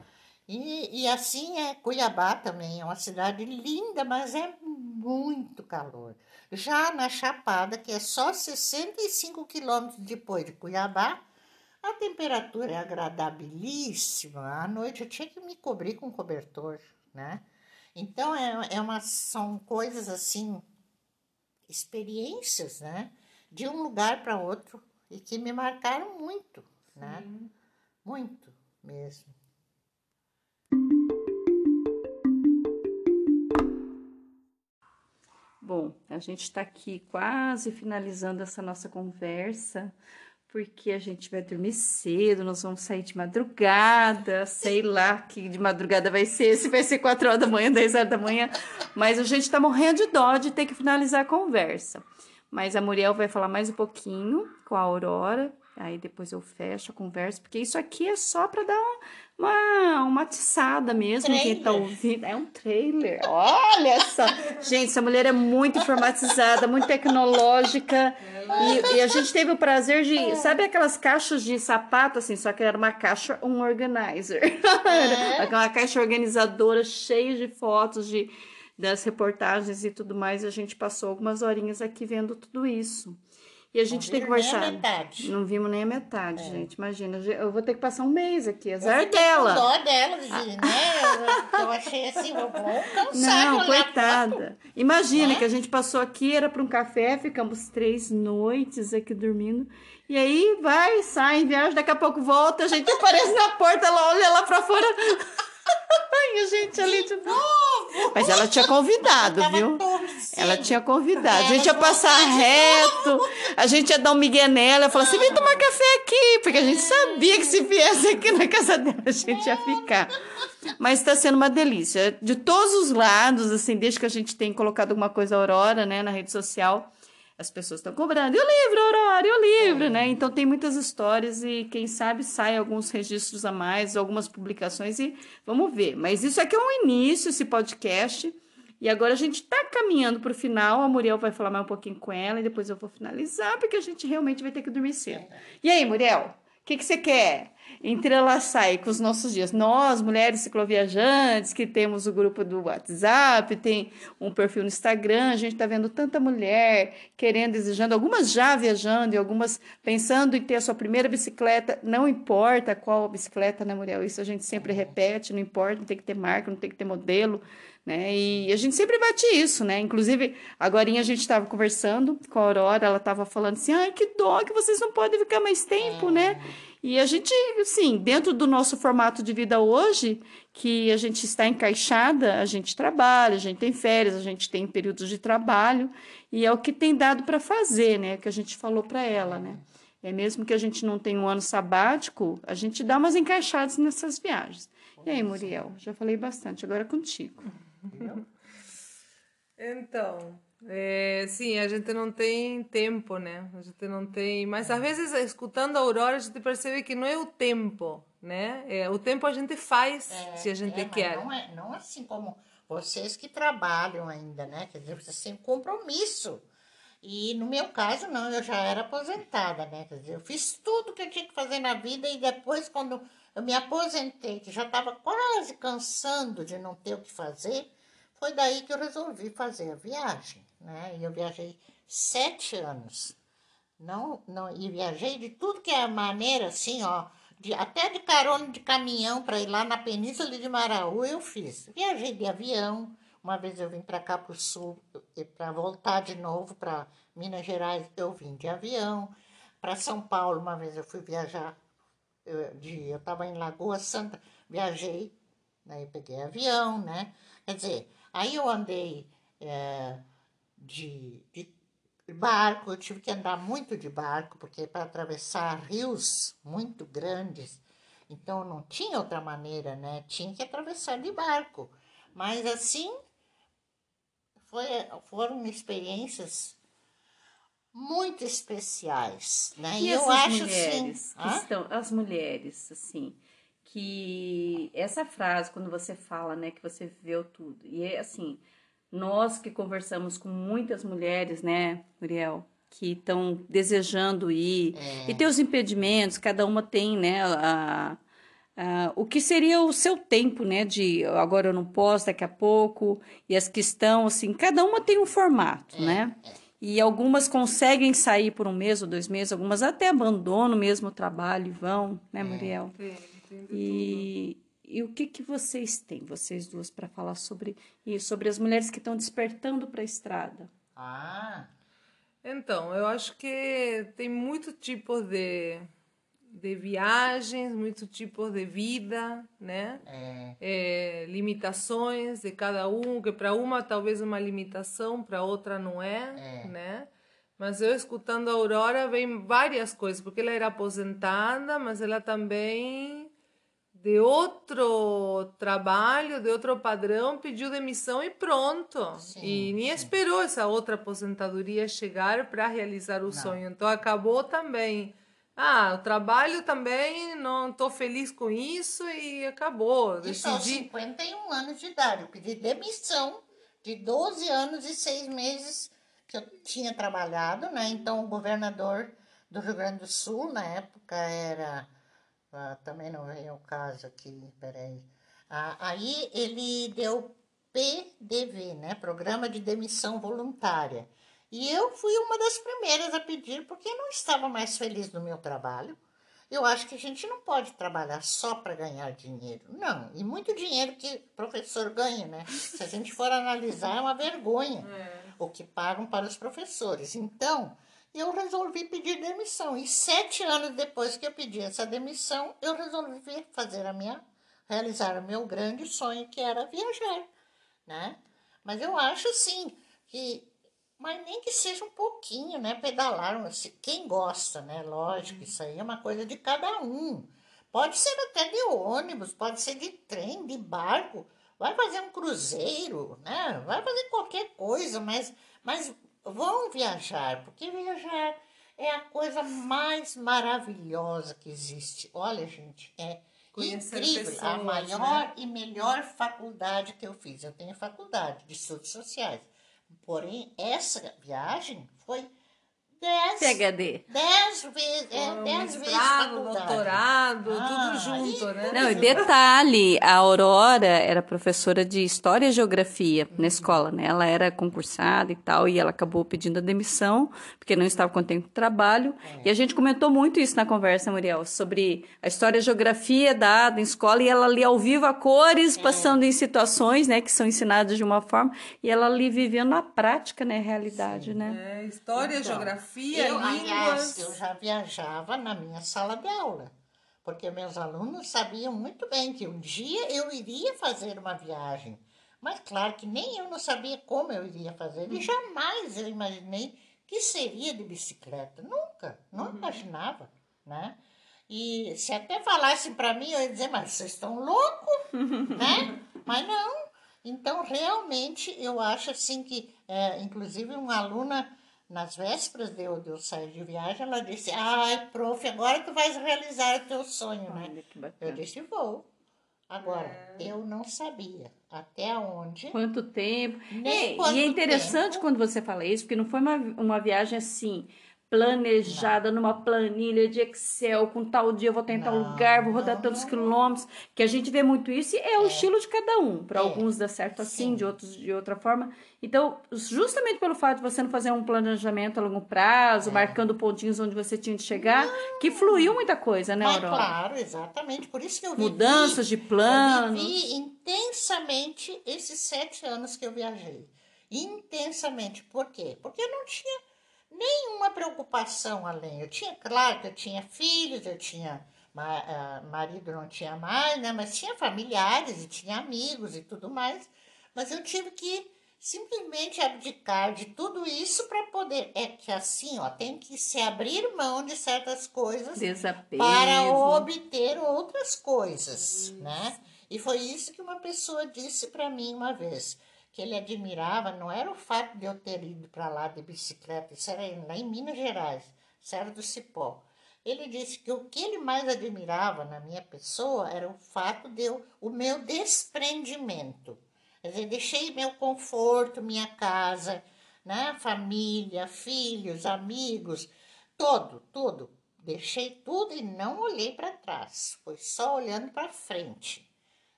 E, e assim é Cuiabá também, é uma cidade linda, mas é muito calor. Já na Chapada, que é só 65 quilômetros depois de Cuiabá, a temperatura é agradabilíssima. À noite eu tinha que me cobrir com cobertor, né? Então, é, é uma, são coisas assim, experiências, né? De um lugar para outro e que me marcaram muito, né? Muito mesmo. Bom, a gente está aqui quase finalizando essa nossa conversa, porque a gente vai dormir cedo, nós vamos sair de madrugada, sei lá que de madrugada vai ser, se vai ser 4 horas da manhã, 10 horas da manhã, mas a gente está morrendo de dó de ter que finalizar a conversa. Mas a Muriel vai falar mais um pouquinho com a Aurora, aí depois eu fecho a conversa, porque isso aqui é só para dar uma, uma atiçada mesmo, trailer. quem tá ouvindo. É um trailer. Olha só. gente, essa mulher é muito informatizada, muito tecnológica. E, e, a gente teve o prazer de. Sabe aquelas caixas de sapato, assim? Só que era uma caixa, um organizer. É. Aquela caixa organizadora cheia de fotos de, das reportagens e tudo mais. E a gente passou algumas horinhas aqui vendo tudo isso. E a gente tem que conversar. Nem a metade. Não vimos nem a metade, é. gente. Imagina, eu vou ter que passar um mês aqui. Azar eu dela. Com dó dela, de, né? Eu, eu, achei assim, eu vou cansar. Não, coitada. Imagina é? que a gente passou aqui, era para um café, ficamos três noites aqui dormindo. E aí vai, sai, viaja, daqui a pouco volta, a gente aparece na porta, ela olha lá para fora. E a gente ali de novo. Mas ela tinha convidado, viu? Ela Ela tinha convidado. A gente ia passar reto, a gente ia dar um migué nela. Eu falava assim: vem tomar café aqui, porque a gente sabia que se viesse aqui na casa dela, a gente ia ficar. Mas está sendo uma delícia. De todos os lados, assim, desde que a gente tem colocado alguma coisa Aurora, né, na rede social, as pessoas estão cobrando. E o livro, Aurora, e o livro, né? Então tem muitas histórias e quem sabe sai alguns registros a mais, algumas publicações e vamos ver. Mas isso aqui é um início, esse podcast. E agora a gente está caminhando para o final. A Muriel vai falar mais um pouquinho com ela e depois eu vou finalizar, porque a gente realmente vai ter que dormir cedo. E aí, Muriel, o que, que você quer? Entrelaçar aí com os nossos dias. Nós, mulheres cicloviajantes, que temos o grupo do WhatsApp, tem um perfil no Instagram, a gente está vendo tanta mulher querendo, desejando, algumas já viajando e algumas pensando em ter a sua primeira bicicleta. Não importa qual bicicleta, né, Muriel? Isso a gente sempre repete, não importa, não tem que ter marca, não tem que ter modelo. Né? E a gente sempre bate isso, né? Inclusive, agora a gente estava conversando com a Aurora, ela estava falando assim, ai, que dó que vocês não podem ficar mais tempo, né? E a gente, assim, dentro do nosso formato de vida hoje, que a gente está encaixada, a gente trabalha, a gente tem férias, a gente tem períodos de trabalho, e é o que tem dado para fazer, né? Que a gente falou para ela, né? É mesmo que a gente não tenha um ano sabático, a gente dá umas encaixadas nessas viagens. E aí, Muriel? Já falei bastante, agora é contigo. Então, é, sim, a gente não tem tempo, né? A gente não tem. Mas às vezes, escutando a Aurora, a gente percebe que não é o tempo, né? É, o tempo a gente faz É, se a gente é, quer. Não, é, não assim como vocês que trabalham ainda, né? Quer dizer, vocês têm compromisso. E no meu caso, não, eu já era aposentada, né? Quer dizer, eu fiz tudo que eu tinha que fazer na vida e depois, quando eu me aposentei, que já estava quase cansando de não ter o que fazer, foi daí que eu resolvi fazer a viagem, né? E eu viajei sete anos. Não, não, e viajei de tudo que é maneira, assim, ó, de, até de carona de caminhão para ir lá na Península de Maraú eu fiz. Viajei de avião, uma vez eu vim para cá para o sul, para voltar de novo para Minas Gerais, eu vim de avião. Para São Paulo, uma vez eu fui viajar, eu de- eu estava em Lagoa Santa, viajei, daí eu peguei avião, né? Quer dizer, aí eu andei eh, de, de barco, eu tive que andar muito de barco, porque para atravessar rios muito grandes, então não tinha outra maneira, né? Tinha que atravessar de barco. Mas assim, foi, foram experiências muito especiais, né? E eu essas acho assim, estão, as mulheres, assim, que essa frase, quando você fala, né, que você viveu tudo, e é assim, nós que conversamos com muitas mulheres, né, Muriel, que estão desejando ir, É. e tem os impedimentos, cada uma tem, né, a, a- o que seria o seu tempo, né, de agora eu não posso, daqui a pouco, e as que estão, assim, cada uma tem um formato, né? E algumas conseguem sair por um mês ou dois meses, algumas até abandonam mesmo o trabalho e vão, né, Muriel? Tem, tem de E, e o que que vocês têm, vocês duas, para falar sobre isso, sobre as mulheres que estão despertando para a estrada? Ah, Então, eu acho que tem muito tipo de, de viagens, muito tipo de vida, né? é, É, limitações de cada um, que para uma talvez uma limitação, para outra não é, É. né? Mas eu escutando a Aurora vem várias coisas, porque ela era aposentada, mas ela também de outro trabalho, de outro padrão, pediu demissão e pronto. Sim, e nem sim. esperou essa outra aposentadoria chegar para realizar o sonho. Então acabou também. Ah, o trabalho também, não estou feliz com isso e acabou. aos Decidi. 51 anos de idade. Eu pedi demissão de 12 anos e 6 meses que eu tinha trabalhado, né? Então, o governador do Rio Grande do Sul, na época, era. Ah, também não veio o caso aqui, peraí. Ah, aí ele deu PDV, né? Programa de Demissão Voluntária. E eu fui uma das primeiras a pedir, porque não estava mais feliz no meu trabalho. Eu acho que a gente não pode trabalhar só para ganhar dinheiro. Não, e muito dinheiro que professor ganha, né? Se a gente for analisar, é uma vergonha o que pagam para os professores. Então, eu resolvi pedir demissão. E sete anos depois que eu pedi essa demissão, eu resolvi fazer a minha, realizar o meu grande sonho, que era viajar, né? Mas eu acho, sim, que mas nem que seja um pouquinho, né? Pedalar, assim, quem gosta, né? Lógico, isso aí é uma coisa de cada um. Pode ser até de ônibus, pode ser de trem, de barco, vai fazer um cruzeiro, né? Vai fazer qualquer coisa, mas, mas vão viajar, porque viajar é a coisa mais maravilhosa que existe. Olha, gente, é Conhecer incrível. a pessoas, maior né? e melhor faculdade que eu fiz. Eu tenho faculdade de estudos sociais. Porém, essa viagem foi dez, PHD. dez vezes, é, Um dez vezes doutorado, Ah, tudo junto, aí- né? Não, e detalhe, a Aurora era professora de História e Geografia na escola, né? Ela era concursada e tal, e ela acabou pedindo a demissão, porque não estava contente com o trabalho. E a gente comentou muito isso na conversa, Muriel, sobre a História e Geografia dada em escola, e ela ali ao vivo a cores, passando em situações, né, que são ensinadas de uma forma, e ela ali vivendo na prática, né, a realidade, né? É, história, Então, geografia, eu, aliás, línguas. eu já viajava na minha sala de aula, porque meus alunos sabiam muito bem que um dia eu iria fazer uma viagem. Mas claro que nem eu não sabia como eu iria fazer, e jamais eu imaginei que seria de bicicleta. Nunca, não imaginava, né? E se até falassem para mim, eu ia dizer, mas vocês estão loucos, né? Mas não. Então, realmente, eu acho assim que, é, inclusive, uma aluna, nas vésperas de eu, de eu sair de viagem, ela disse, ai, prof, agora tu vais realizar o teu sonho, né? Eu disse, vou. Agora, eu não sabia até onde. Quanto tempo. Nem É, quanto e é interessante tempo. quando você fala isso, porque não foi uma, uma viagem assim, planejada numa planilha de Excel, com tal dia eu vou tal Não, lugar, vou rodar não, tantos não. quilômetros, que a gente vê muito isso e é, o estilo de cada um. Para É. alguns dá certo assim, Sim. de outros de outra forma. Então, justamente pelo fato de você não fazer um planejamento a longo prazo, marcando pontinhos onde você tinha de chegar, que fluiu muita coisa, né, Mas Aurora? claro, exatamente. Por isso que eu vivi, Mudanças de eu planos. vivi intensamente esses sete anos que eu viajei. Intensamente. Por quê? Porque eu não tinha nenhuma preocupação além. Eu tinha, claro que eu tinha filhos, eu tinha ah, marido não tinha mais, né? Mas tinha familiares e tinha amigos e tudo mais. Mas eu tive que simplesmente abdicar de tudo isso para poder. É que assim, ó, tem que se abrir mão de certas coisas Desapego. para obter outras coisas, né? E foi isso que uma pessoa disse para mim uma vez, que ele admirava, não era o fato de eu ter ido para lá de bicicleta, isso era lá em Minas Gerais, Serra do Cipó. Ele disse que o que ele mais admirava na minha pessoa era o fato de eu, o meu desprendimento. Quer dizer, deixei meu conforto, minha casa, né? família, filhos, amigos, todo, tudo. Deixei tudo e não olhei para trás. Foi só olhando para frente.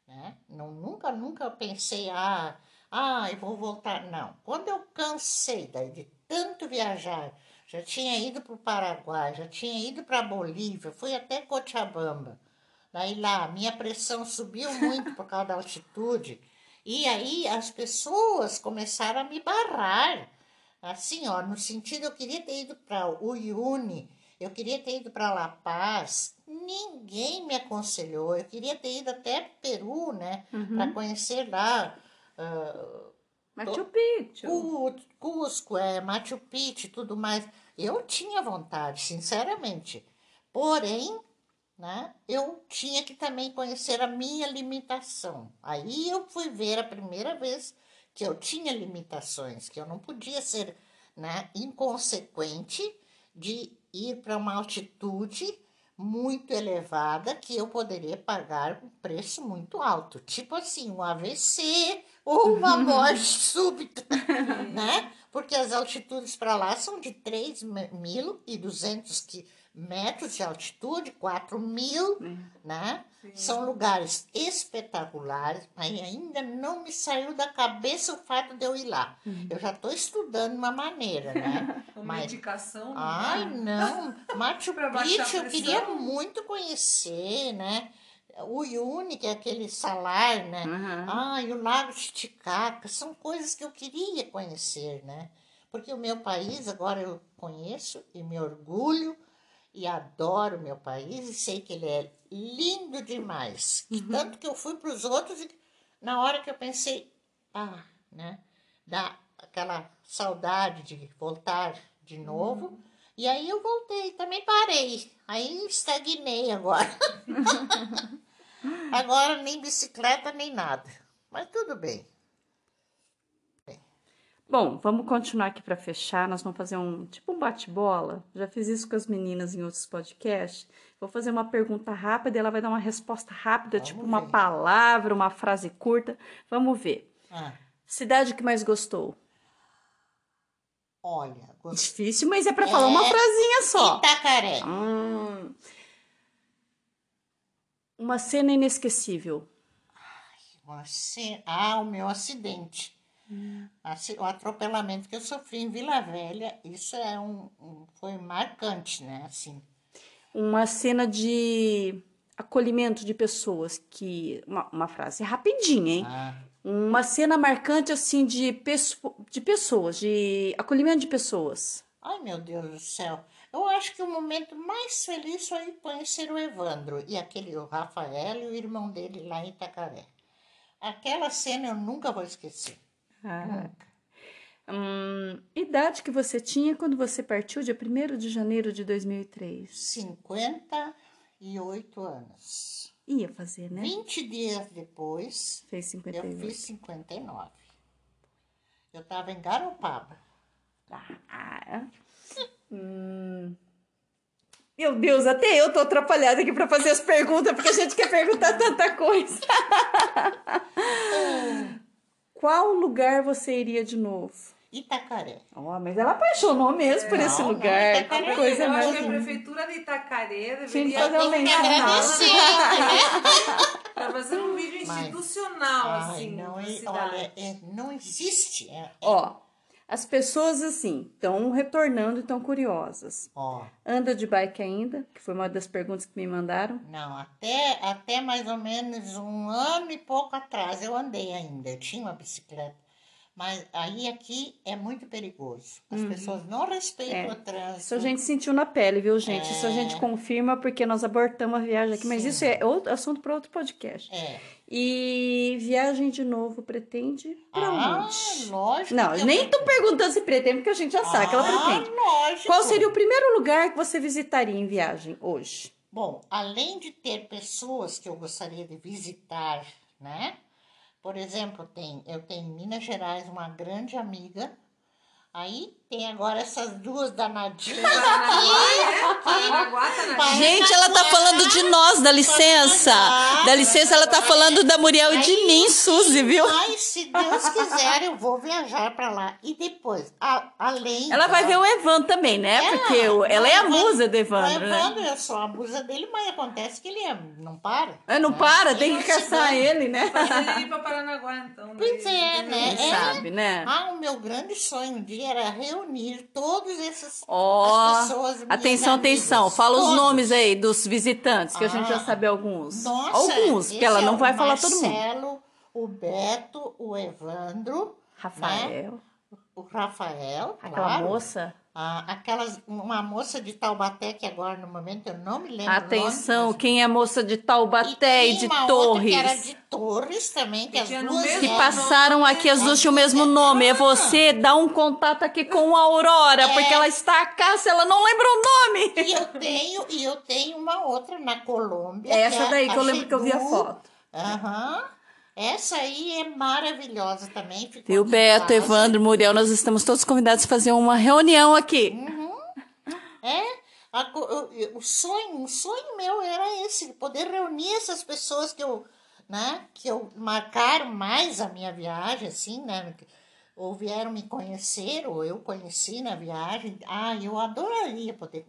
Né? Não, nunca, nunca pensei, ah, ah, eu vou voltar. Não. Quando eu cansei daí de tanto viajar, já tinha ido para o Paraguai, já tinha ido para a Bolívia, fui até Cochabamba. Daí lá, minha pressão subiu muito por causa da altitude. E aí as pessoas começaram a me barrar. Assim, ó, no sentido, eu queria ter ido para o Uyuni, eu queria ter ido para La Paz. Ninguém me aconselhou. Eu queria ter ido até Peru, né? Para conhecer lá. Ah, Machu Picchu. Cu- Cusco, é, Machu Picchu e tudo mais. Eu tinha vontade, sinceramente. Porém, né, eu tinha que também conhecer a minha limitação. Aí eu fui ver a primeira vez que eu tinha limitações, que eu não podia ser né, inconsequente de ir para uma altitude muito elevada que eu poderia pagar um preço muito alto, tipo assim, um AVC ou uma morte súbita, né? Porque as altitudes para lá são de 3.200 metros de altitude, 4 mil, né? São lugares espetaculares, mas ainda não me saiu da cabeça o fato de eu ir lá. Eu já estou estudando uma maneira, né? Com Mas medicação. Ai, né? não. Machu Picchu eu queria muito conhecer, né? O Uyuni, que é aquele salar, né? Uhum. Ah, e o Lago Titicaca. São coisas que eu queria conhecer, né? Porque o meu país, agora eu conheço e me orgulho e adoro o meu país e sei que ele é lindo demais. E tanto que eu fui para os outros e na hora que eu pensei, ah, né? Da aquela saudade de voltar de novo. E aí eu voltei, também parei. Aí estagnei agora. agora nem bicicleta, nem nada. Mas tudo bem. Bom, vamos continuar aqui para fechar. Nós vamos fazer um tipo um bate-bola. Já fiz isso com as meninas em outros podcasts. Vou fazer uma pergunta rápida e ela vai dar uma resposta rápida, Vamos tipo uma ver. palavra, uma frase curta. Vamos ver. Ah, Cidade que mais gostou? olha, gostei. Difícil, mas é para falar uma É. frasinha só. Itacaré. Hum. Uma cena inesquecível. Ce- Ah, o meu acidente. Aci- O atropelamento que eu sofri em Vila Velha, isso é um, um- foi marcante, né? Assim, Uma cena de acolhimento de pessoas que uma, uma frase rapidinha, hein? ah, Uma cena marcante assim de, de pessoas, de acolhimento de pessoas. Ai, meu Deus do céu. Eu acho que o momento mais feliz foi conhecer o Evandro e aquele o Rafael e o irmão dele lá em Itacaré. Aquela cena eu nunca vou esquecer. Nunca. Hum, idade que você tinha quando você partiu dia 1 de janeiro de 2003? 58 anos. Ia fazer, né? 20 dias depois, Fez eu 58. fiz 59. Eu estava em Garopaba. Ah, hum. Meu Deus, até eu tô atrapalhada aqui para fazer as perguntas, porque a gente quer perguntar tanta coisa. Qual lugar você iria de novo? Itacaré. Ó, mas ela apaixonou mesmo por Não, esse não, lugar. Itacaré Que é coisa eu acho mais que a prefeitura de Itacaré deveria fazer uma agradecer, né? pra fazer um vídeo Mas- institucional, Ai, assim, não, é- olha, é- não existe. É, é- Ó, as pessoas assim estão retornando e estão curiosas. ó, Anda de bike ainda? Que foi uma das perguntas que me mandaram. não, até, até mais ou menos um ano e pouco atrás eu andei ainda. Eu tinha uma bicicleta. Mas aí aqui é muito perigoso. As pessoas não respeitam Uhum. É. o trânsito. Isso a gente sentiu na pele, viu, gente? Isso a gente confirma porque nós abortamos a viagem aqui, mas Sim. isso é outro assunto para outro podcast. É. E viagem de novo pretende pra Ah, onde? lógico. Não, que eu nem tô perguntando se pretende, porque a gente já sabe que ela Ah, pretende. lógico. Qual seria o primeiro lugar que você visitaria em viagem hoje? Bom, além de ter pessoas que eu gostaria de visitar, né? Por exemplo, tem, eu tenho em Minas Gerais uma grande amiga. Aí tem agora essas duas danadinhas Paranaguá, aqui. né? Gente, ela tá falando de nós, dá licença. Dá licença, ela tá falando da Muriel e de mim, Suzy, viu? Mas se Deus quiser, eu vou viajar para lá. E depois, a- além. Ela vai da- ver o Evan também, né? Porque o- ela é a musa do O Evandro, né? Evandro, eu sou a musa dele, mas acontece que ele é- não para. É, não né? para, tem que caçar ele, né? Ele ir pra Paranaguá, então. Pois daí, é, né? Quem É. sabe, né? Ah, o meu grande sonho um dia era reunir todos esses Ó, as pessoas. atenção, atenção. Fala os todos. nomes aí dos visitantes, que a gente já Ah, sabe alguns. Nossa, alguns, porque ela é não o vai falar todo mundo. Marcelo, o Beto, o Evandro, Rafael, o Rafael, aquela claro. moça. Ah, aquelas, uma moça de Taubaté que agora no momento eu não me lembro. Atenção, nome, quem é moça de Taubaté e, tinha de uma outra Torres. Que era de Torres também, que Que as duas Que passaram aqui, as duas tinham o mesmo nome. É você dar um contato aqui com a Aurora, É. porque ela está cá, se ela não lembra o nome. E eu tenho, e eu tenho uma outra na Colômbia. É essa é daí que eu lembro que eu vi a foto. Aham. Essa aí é maravilhosa também. ficou aqui em Beto, casa. Evandro, Muriel, nós estamos todos convidados a fazer uma reunião aqui. É, co- o, o sonho, o sonho meu era esse, poder reunir essas pessoas que eu, né, que eu marcaram mais a minha viagem, assim, né, ou vieram me conhecer, ou eu conheci na viagem. Ah, eu adoraria poder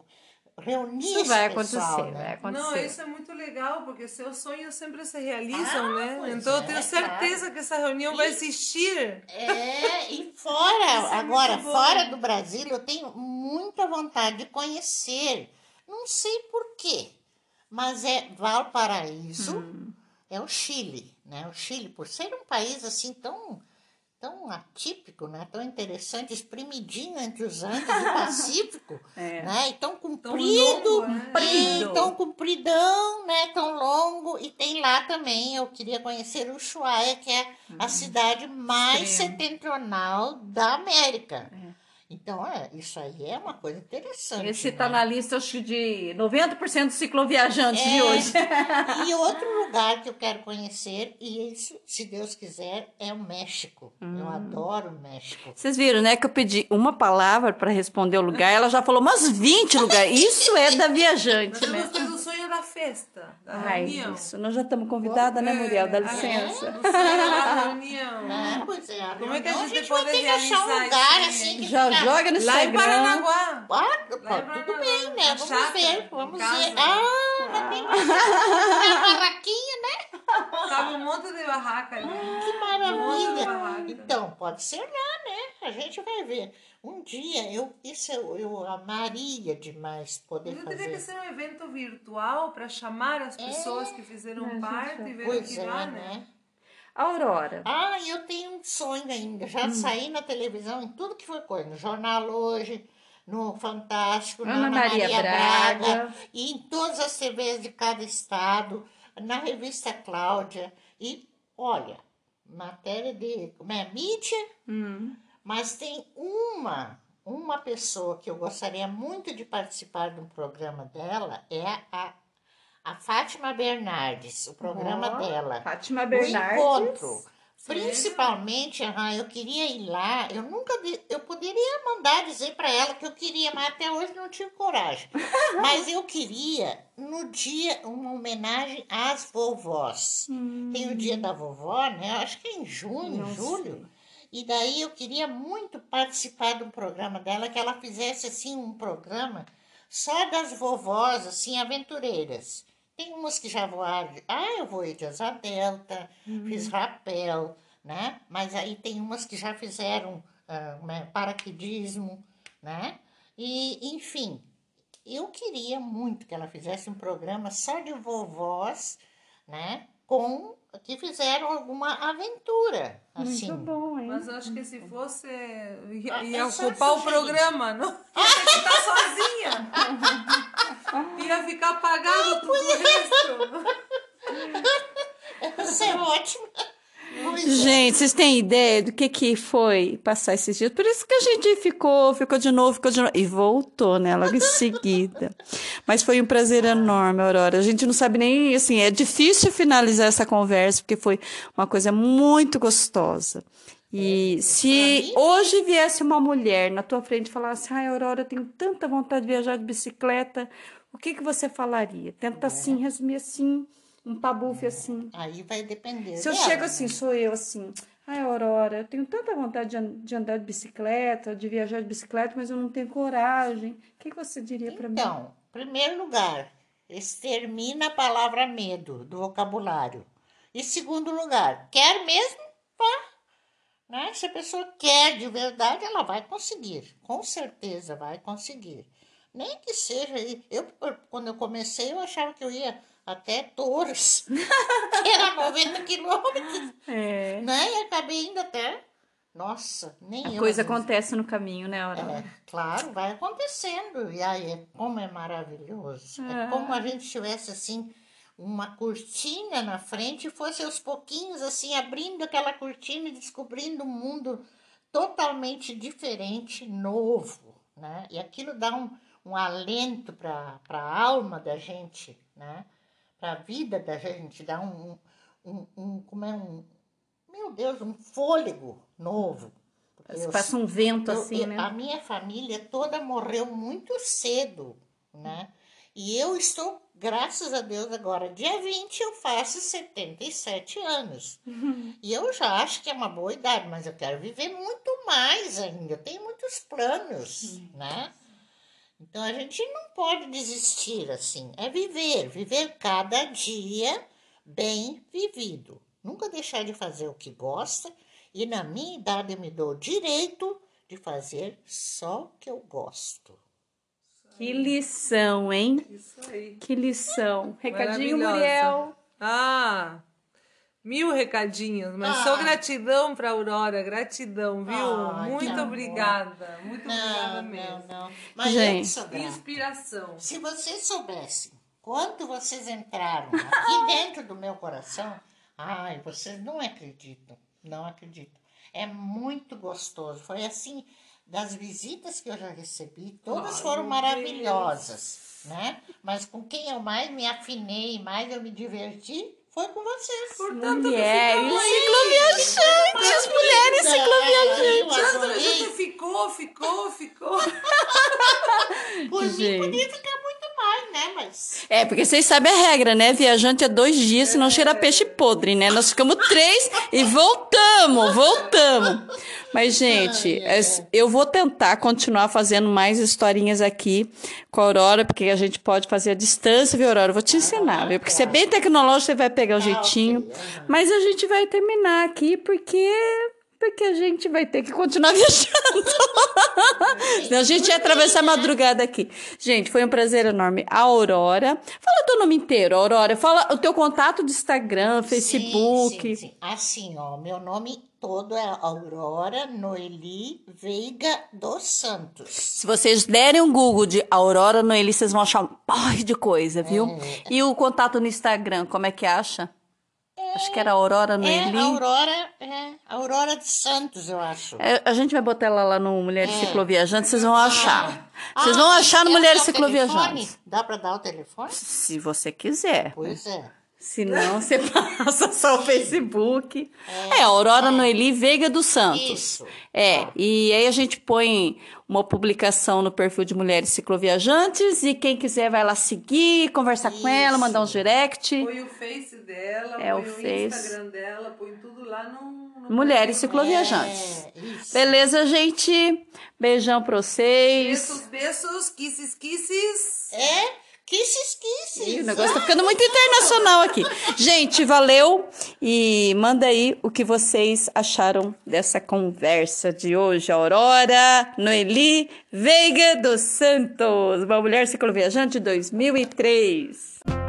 reunir Isso vai pessoal, acontecer, né? vai acontecer. Não, isso é muito legal, porque seus sonhos sempre se realizam, Ah, né? Então eu é, tenho certeza que essa reunião vai existir. É, e fora, é agora, fora do Brasil, eu tenho muita vontade de conhecer. Não sei por quê, mas é Valparaíso, Hum. é o Chile, né? O Chile, por ser um país assim tão, tão atípico, né? Tão interessante, espremidinho entre os Andes do Pacífico, É. né? E tão Tão comprido, longo, né? É, tão compridão, né? Tão longo. E tem lá também, eu queria conhecer Ushuaia, que é a cidade mais Extremo. setentrional da América. Então, é, isso aí é uma coisa interessante. Esse né? tá na lista, acho que de 90% dos cicloviajantes de É. hoje. E outro lugar que eu quero conhecer, e isso, se Deus quiser, é o México. Eu Hum. adoro o México. Vocês viram, né, que eu pedi uma palavra para responder o lugar, ela já falou umas 20 lugares. Isso é da viajante, Nós né? temos o da festa, da Ai, reunião. isso. Nós já estamos convidadas, né, Muriel? Dá É, licença. O sonho da reunião. Ah, pois é, Como é que a reunião, gente vai pode ter que achar um lugar assim que Já fica- joga no Lá em Instagram. Ah, Paranaguá. Lá em tudo Paranaguá, bem, né? na Vamos chácara, ver, vamos ver. Ah, mas tem uma barraquinha, né? Tava um monte de barraca ali. Que Monte de maravilha. barraca. Então, pode ser lá, né? A gente vai ver. Um dia, eu, isso eu, eu amaria demais poder Mas teria que fazer. ser um evento virtual para chamar as pessoas que fizeram É, parte gente, e ver aqui é, lá, né? né? Aurora. Ah, eu tenho um sonho ainda. Já Hum. saí na televisão, em tudo que foi coisa. No Jornal Hoje, no Fantástico, na Ana Ana Maria Maria, Braga. Braga. E em todas as TVs de cada estado. Na revista Cláudia. E, olha, matéria de... Como é? Mídia. Hum. Mas tem uma, uma pessoa que eu gostaria muito de participar de um programa dela. É a, a Fátima Bernardes. O programa Ó, dela. Fátima O Bernardes. encontro. Principalmente, aham, eu queria ir lá. Eu nunca, eu poderia mandar dizer para ela que eu queria, mas até hoje não tive coragem. mas eu queria no dia uma homenagem às vovós. Tem o dia da vovó, né? Acho que é em junho, julho. E daí eu queria muito participar de um programa dela, que ela fizesse assim um programa só das vovós, assim, aventureiras. Tem umas que já voaram. Ah, eu voei de asa delta, fiz rapel, né? Mas aí tem umas que já fizeram né, paraquedismo, né? E, enfim, eu queria muito que ela fizesse um programa só de vovós, né? Com que fizeram alguma aventura, assim. Muito bom, hein? Mas eu acho que se fosse. ia, Ah, ia é ocupar o programa, não? Ia ter que estar sozinha. Ia ficar apagado tudo o resto. Isso é ótimo. Gente, vocês têm ideia do que que foi passar esses dias? Por isso que a gente ficou, ficou de novo, ficou de novo. E voltou, né? Logo em seguida. Mas foi um prazer enorme, Aurora. A gente não sabe nem, assim, é difícil finalizar essa conversa, porque foi uma coisa muito gostosa. E se hoje viesse uma mulher na tua frente e falasse, ai, Aurora, eu tenho tanta vontade de viajar de bicicleta, o que que você falaria? Tenta, assim, resumir assim, um pabufe assim. Aí vai depender. Se eu dela, chego né? assim, sou eu assim, ai Aurora, eu tenho tanta vontade de, an- de andar de bicicleta, de viajar de bicicleta, mas eu não tenho coragem. O que, que você diria para mim? Então, primeiro lugar, extermina a palavra medo do vocabulário. E segundo lugar, quer mesmo? Vá. Né? Se a pessoa quer de verdade, ela vai conseguir. Com certeza vai conseguir. Nem que seja. Eu, quando eu comecei, eu achava que eu ia até Torres, que era 90 quilômetros, É. né? E acabei indo até. Nossa, nem A eu. coisa acontece no caminho, né, Aurora? É, claro, vai acontecendo. E aí, é- como é maravilhoso. É. É. como a gente tivesse, assim, uma cortina na frente e fosse aos pouquinhos, assim, abrindo aquela cortina e descobrindo um mundo totalmente diferente, novo, né? E aquilo dá um, um alento para a alma da gente, né? Para a vida da gente, dá um, um, um, como é um, meu Deus, um fôlego novo. Porque eu Passa um vento eu- assim, eu- né? A minha família toda morreu muito cedo, né? E eu estou, graças a Deus, agora, dia 20, eu faço 77 anos. E eu já acho que é uma boa idade, mas eu quero viver muito mais ainda. Eu tenho muitos planos, né? Então a gente não pode desistir assim. É viver, viver cada dia bem vivido. Nunca deixar de fazer o que gosta. E na minha idade eu me dou o direito de fazer só o que eu gosto. Que lição, hein? Isso aí. Que lição. Recadinho. Muriel. Ah, mil recadinhos, mas Ah. só gratidão pra Aurora, gratidão, viu? Ah, muito amor. obrigada, muito obrigada Não, mesmo. não, não. Mas Gente. Inspiração. Se vocês soubessem quanto vocês entraram aqui dentro do meu coração, ai, vocês não acreditam, não acreditam. É muito gostoso. Foi assim, das visitas que eu já recebi, todas Ai, foram maravilhosas, né? Mas com quem eu mais me afinei, mais eu me diverti, foi com vocês. Portanto, Mulheres ficou aí. cicloviajantes, mulheres cicloviajantes. Ficou, ficou, ficou. Por mim podia ficar muito mais, né? Mas É, porque vocês sabem a regra, né? Viajante é dois dias, senão cheira peixe podre, né? Nós ficamos três e voltamos, voltamos. Mas, gente, eu vou tentar continuar fazendo mais historinhas aqui com a Aurora, porque a gente pode fazer a distância, viu, Aurora? Eu vou te ensinar, viu? Porque você é bem tecnológico, você vai pegar o jeitinho. Mas a gente vai terminar aqui, porque... Porque a gente vai ter que continuar viajando. Senão a gente ia atravessar a madrugada aqui. Gente, foi um prazer enorme. Aurora. Fala teu nome inteiro, Aurora. Fala o teu contato de Instagram, Facebook. Sim, sim, sim. Assim, ó, meu nome todo é Aurora Noeli Veiga dos Santos. Se vocês derem um Google de Aurora Noeli, vocês vão achar um porre de coisa, viu? É. E o contato no Instagram, como é que acha? Acho que era Aurora Noeli. É Aurora, é Aurora de Santos, eu acho. É, a gente vai botar ela lá no Mulheres Cicloviajantes, vocês vão achar. Vocês Ah, vão achar no Mulheres o Cicloviajantes. telefone? Dá para dar o telefone? Se você quiser. Pois é. Se não, você passa só o Facebook. É, Aurora Noeli Veiga dos Santos. Isso. É, e aí a gente põe uma publicação no perfil de Mulheres Cicloviajantes e quem quiser vai lá seguir, conversar com ela, mandar um direct. Põe o Face dela, É, põe o o, Face. Instagram dela, põe tudo lá no. no Mulheres. Cicloviajantes. É, isso. Beleza, gente? Beijão pra vocês. Beijos, beijos, kisses, kisses. É, kisses, kisses. o negócio tá ficando muito internacional aqui. Gente, valeu e manda aí o que vocês acharam dessa conversa de hoje. Aurora Noeli Veiga dos Santos, uma mulher cicloviajante 2003.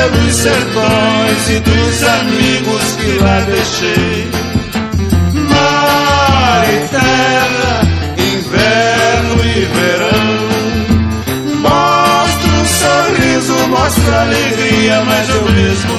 Pelos sertões e dos amigos que lá deixei. Mar e terra, inverno e verão. Mostra um sorriso, mostra alegria, mas eu mesmo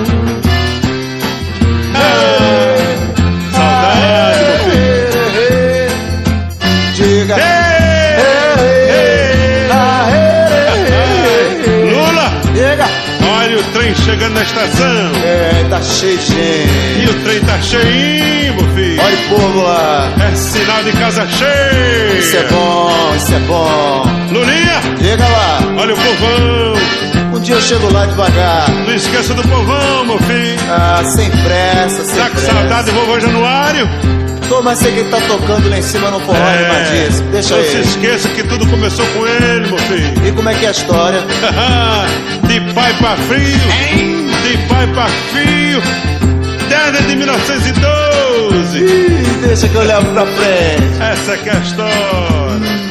Na estação. É, tá cheio de E gente. o trem tá cheinho, meu filho. Olha o povo lá. É sinal de casa cheia. Isso é bom, isso é bom. Lulinha, Diga lá. olha o povão. Um dia eu chego lá devagar. Não esqueça do povão, meu filho. Ah, sem pressa, sem Tá com pressa. saudade do vovô Januário? Tô, mas sei que ele tá tocando lá em cima no forró É. animadíssimo. Deixa Não se esqueça que tudo começou com ele, meu filho. E como é que é a história? de pai pra filho, de pai pra filho, desde de 1912. Ih, deixa que eu levo pra frente. Essa que é a história.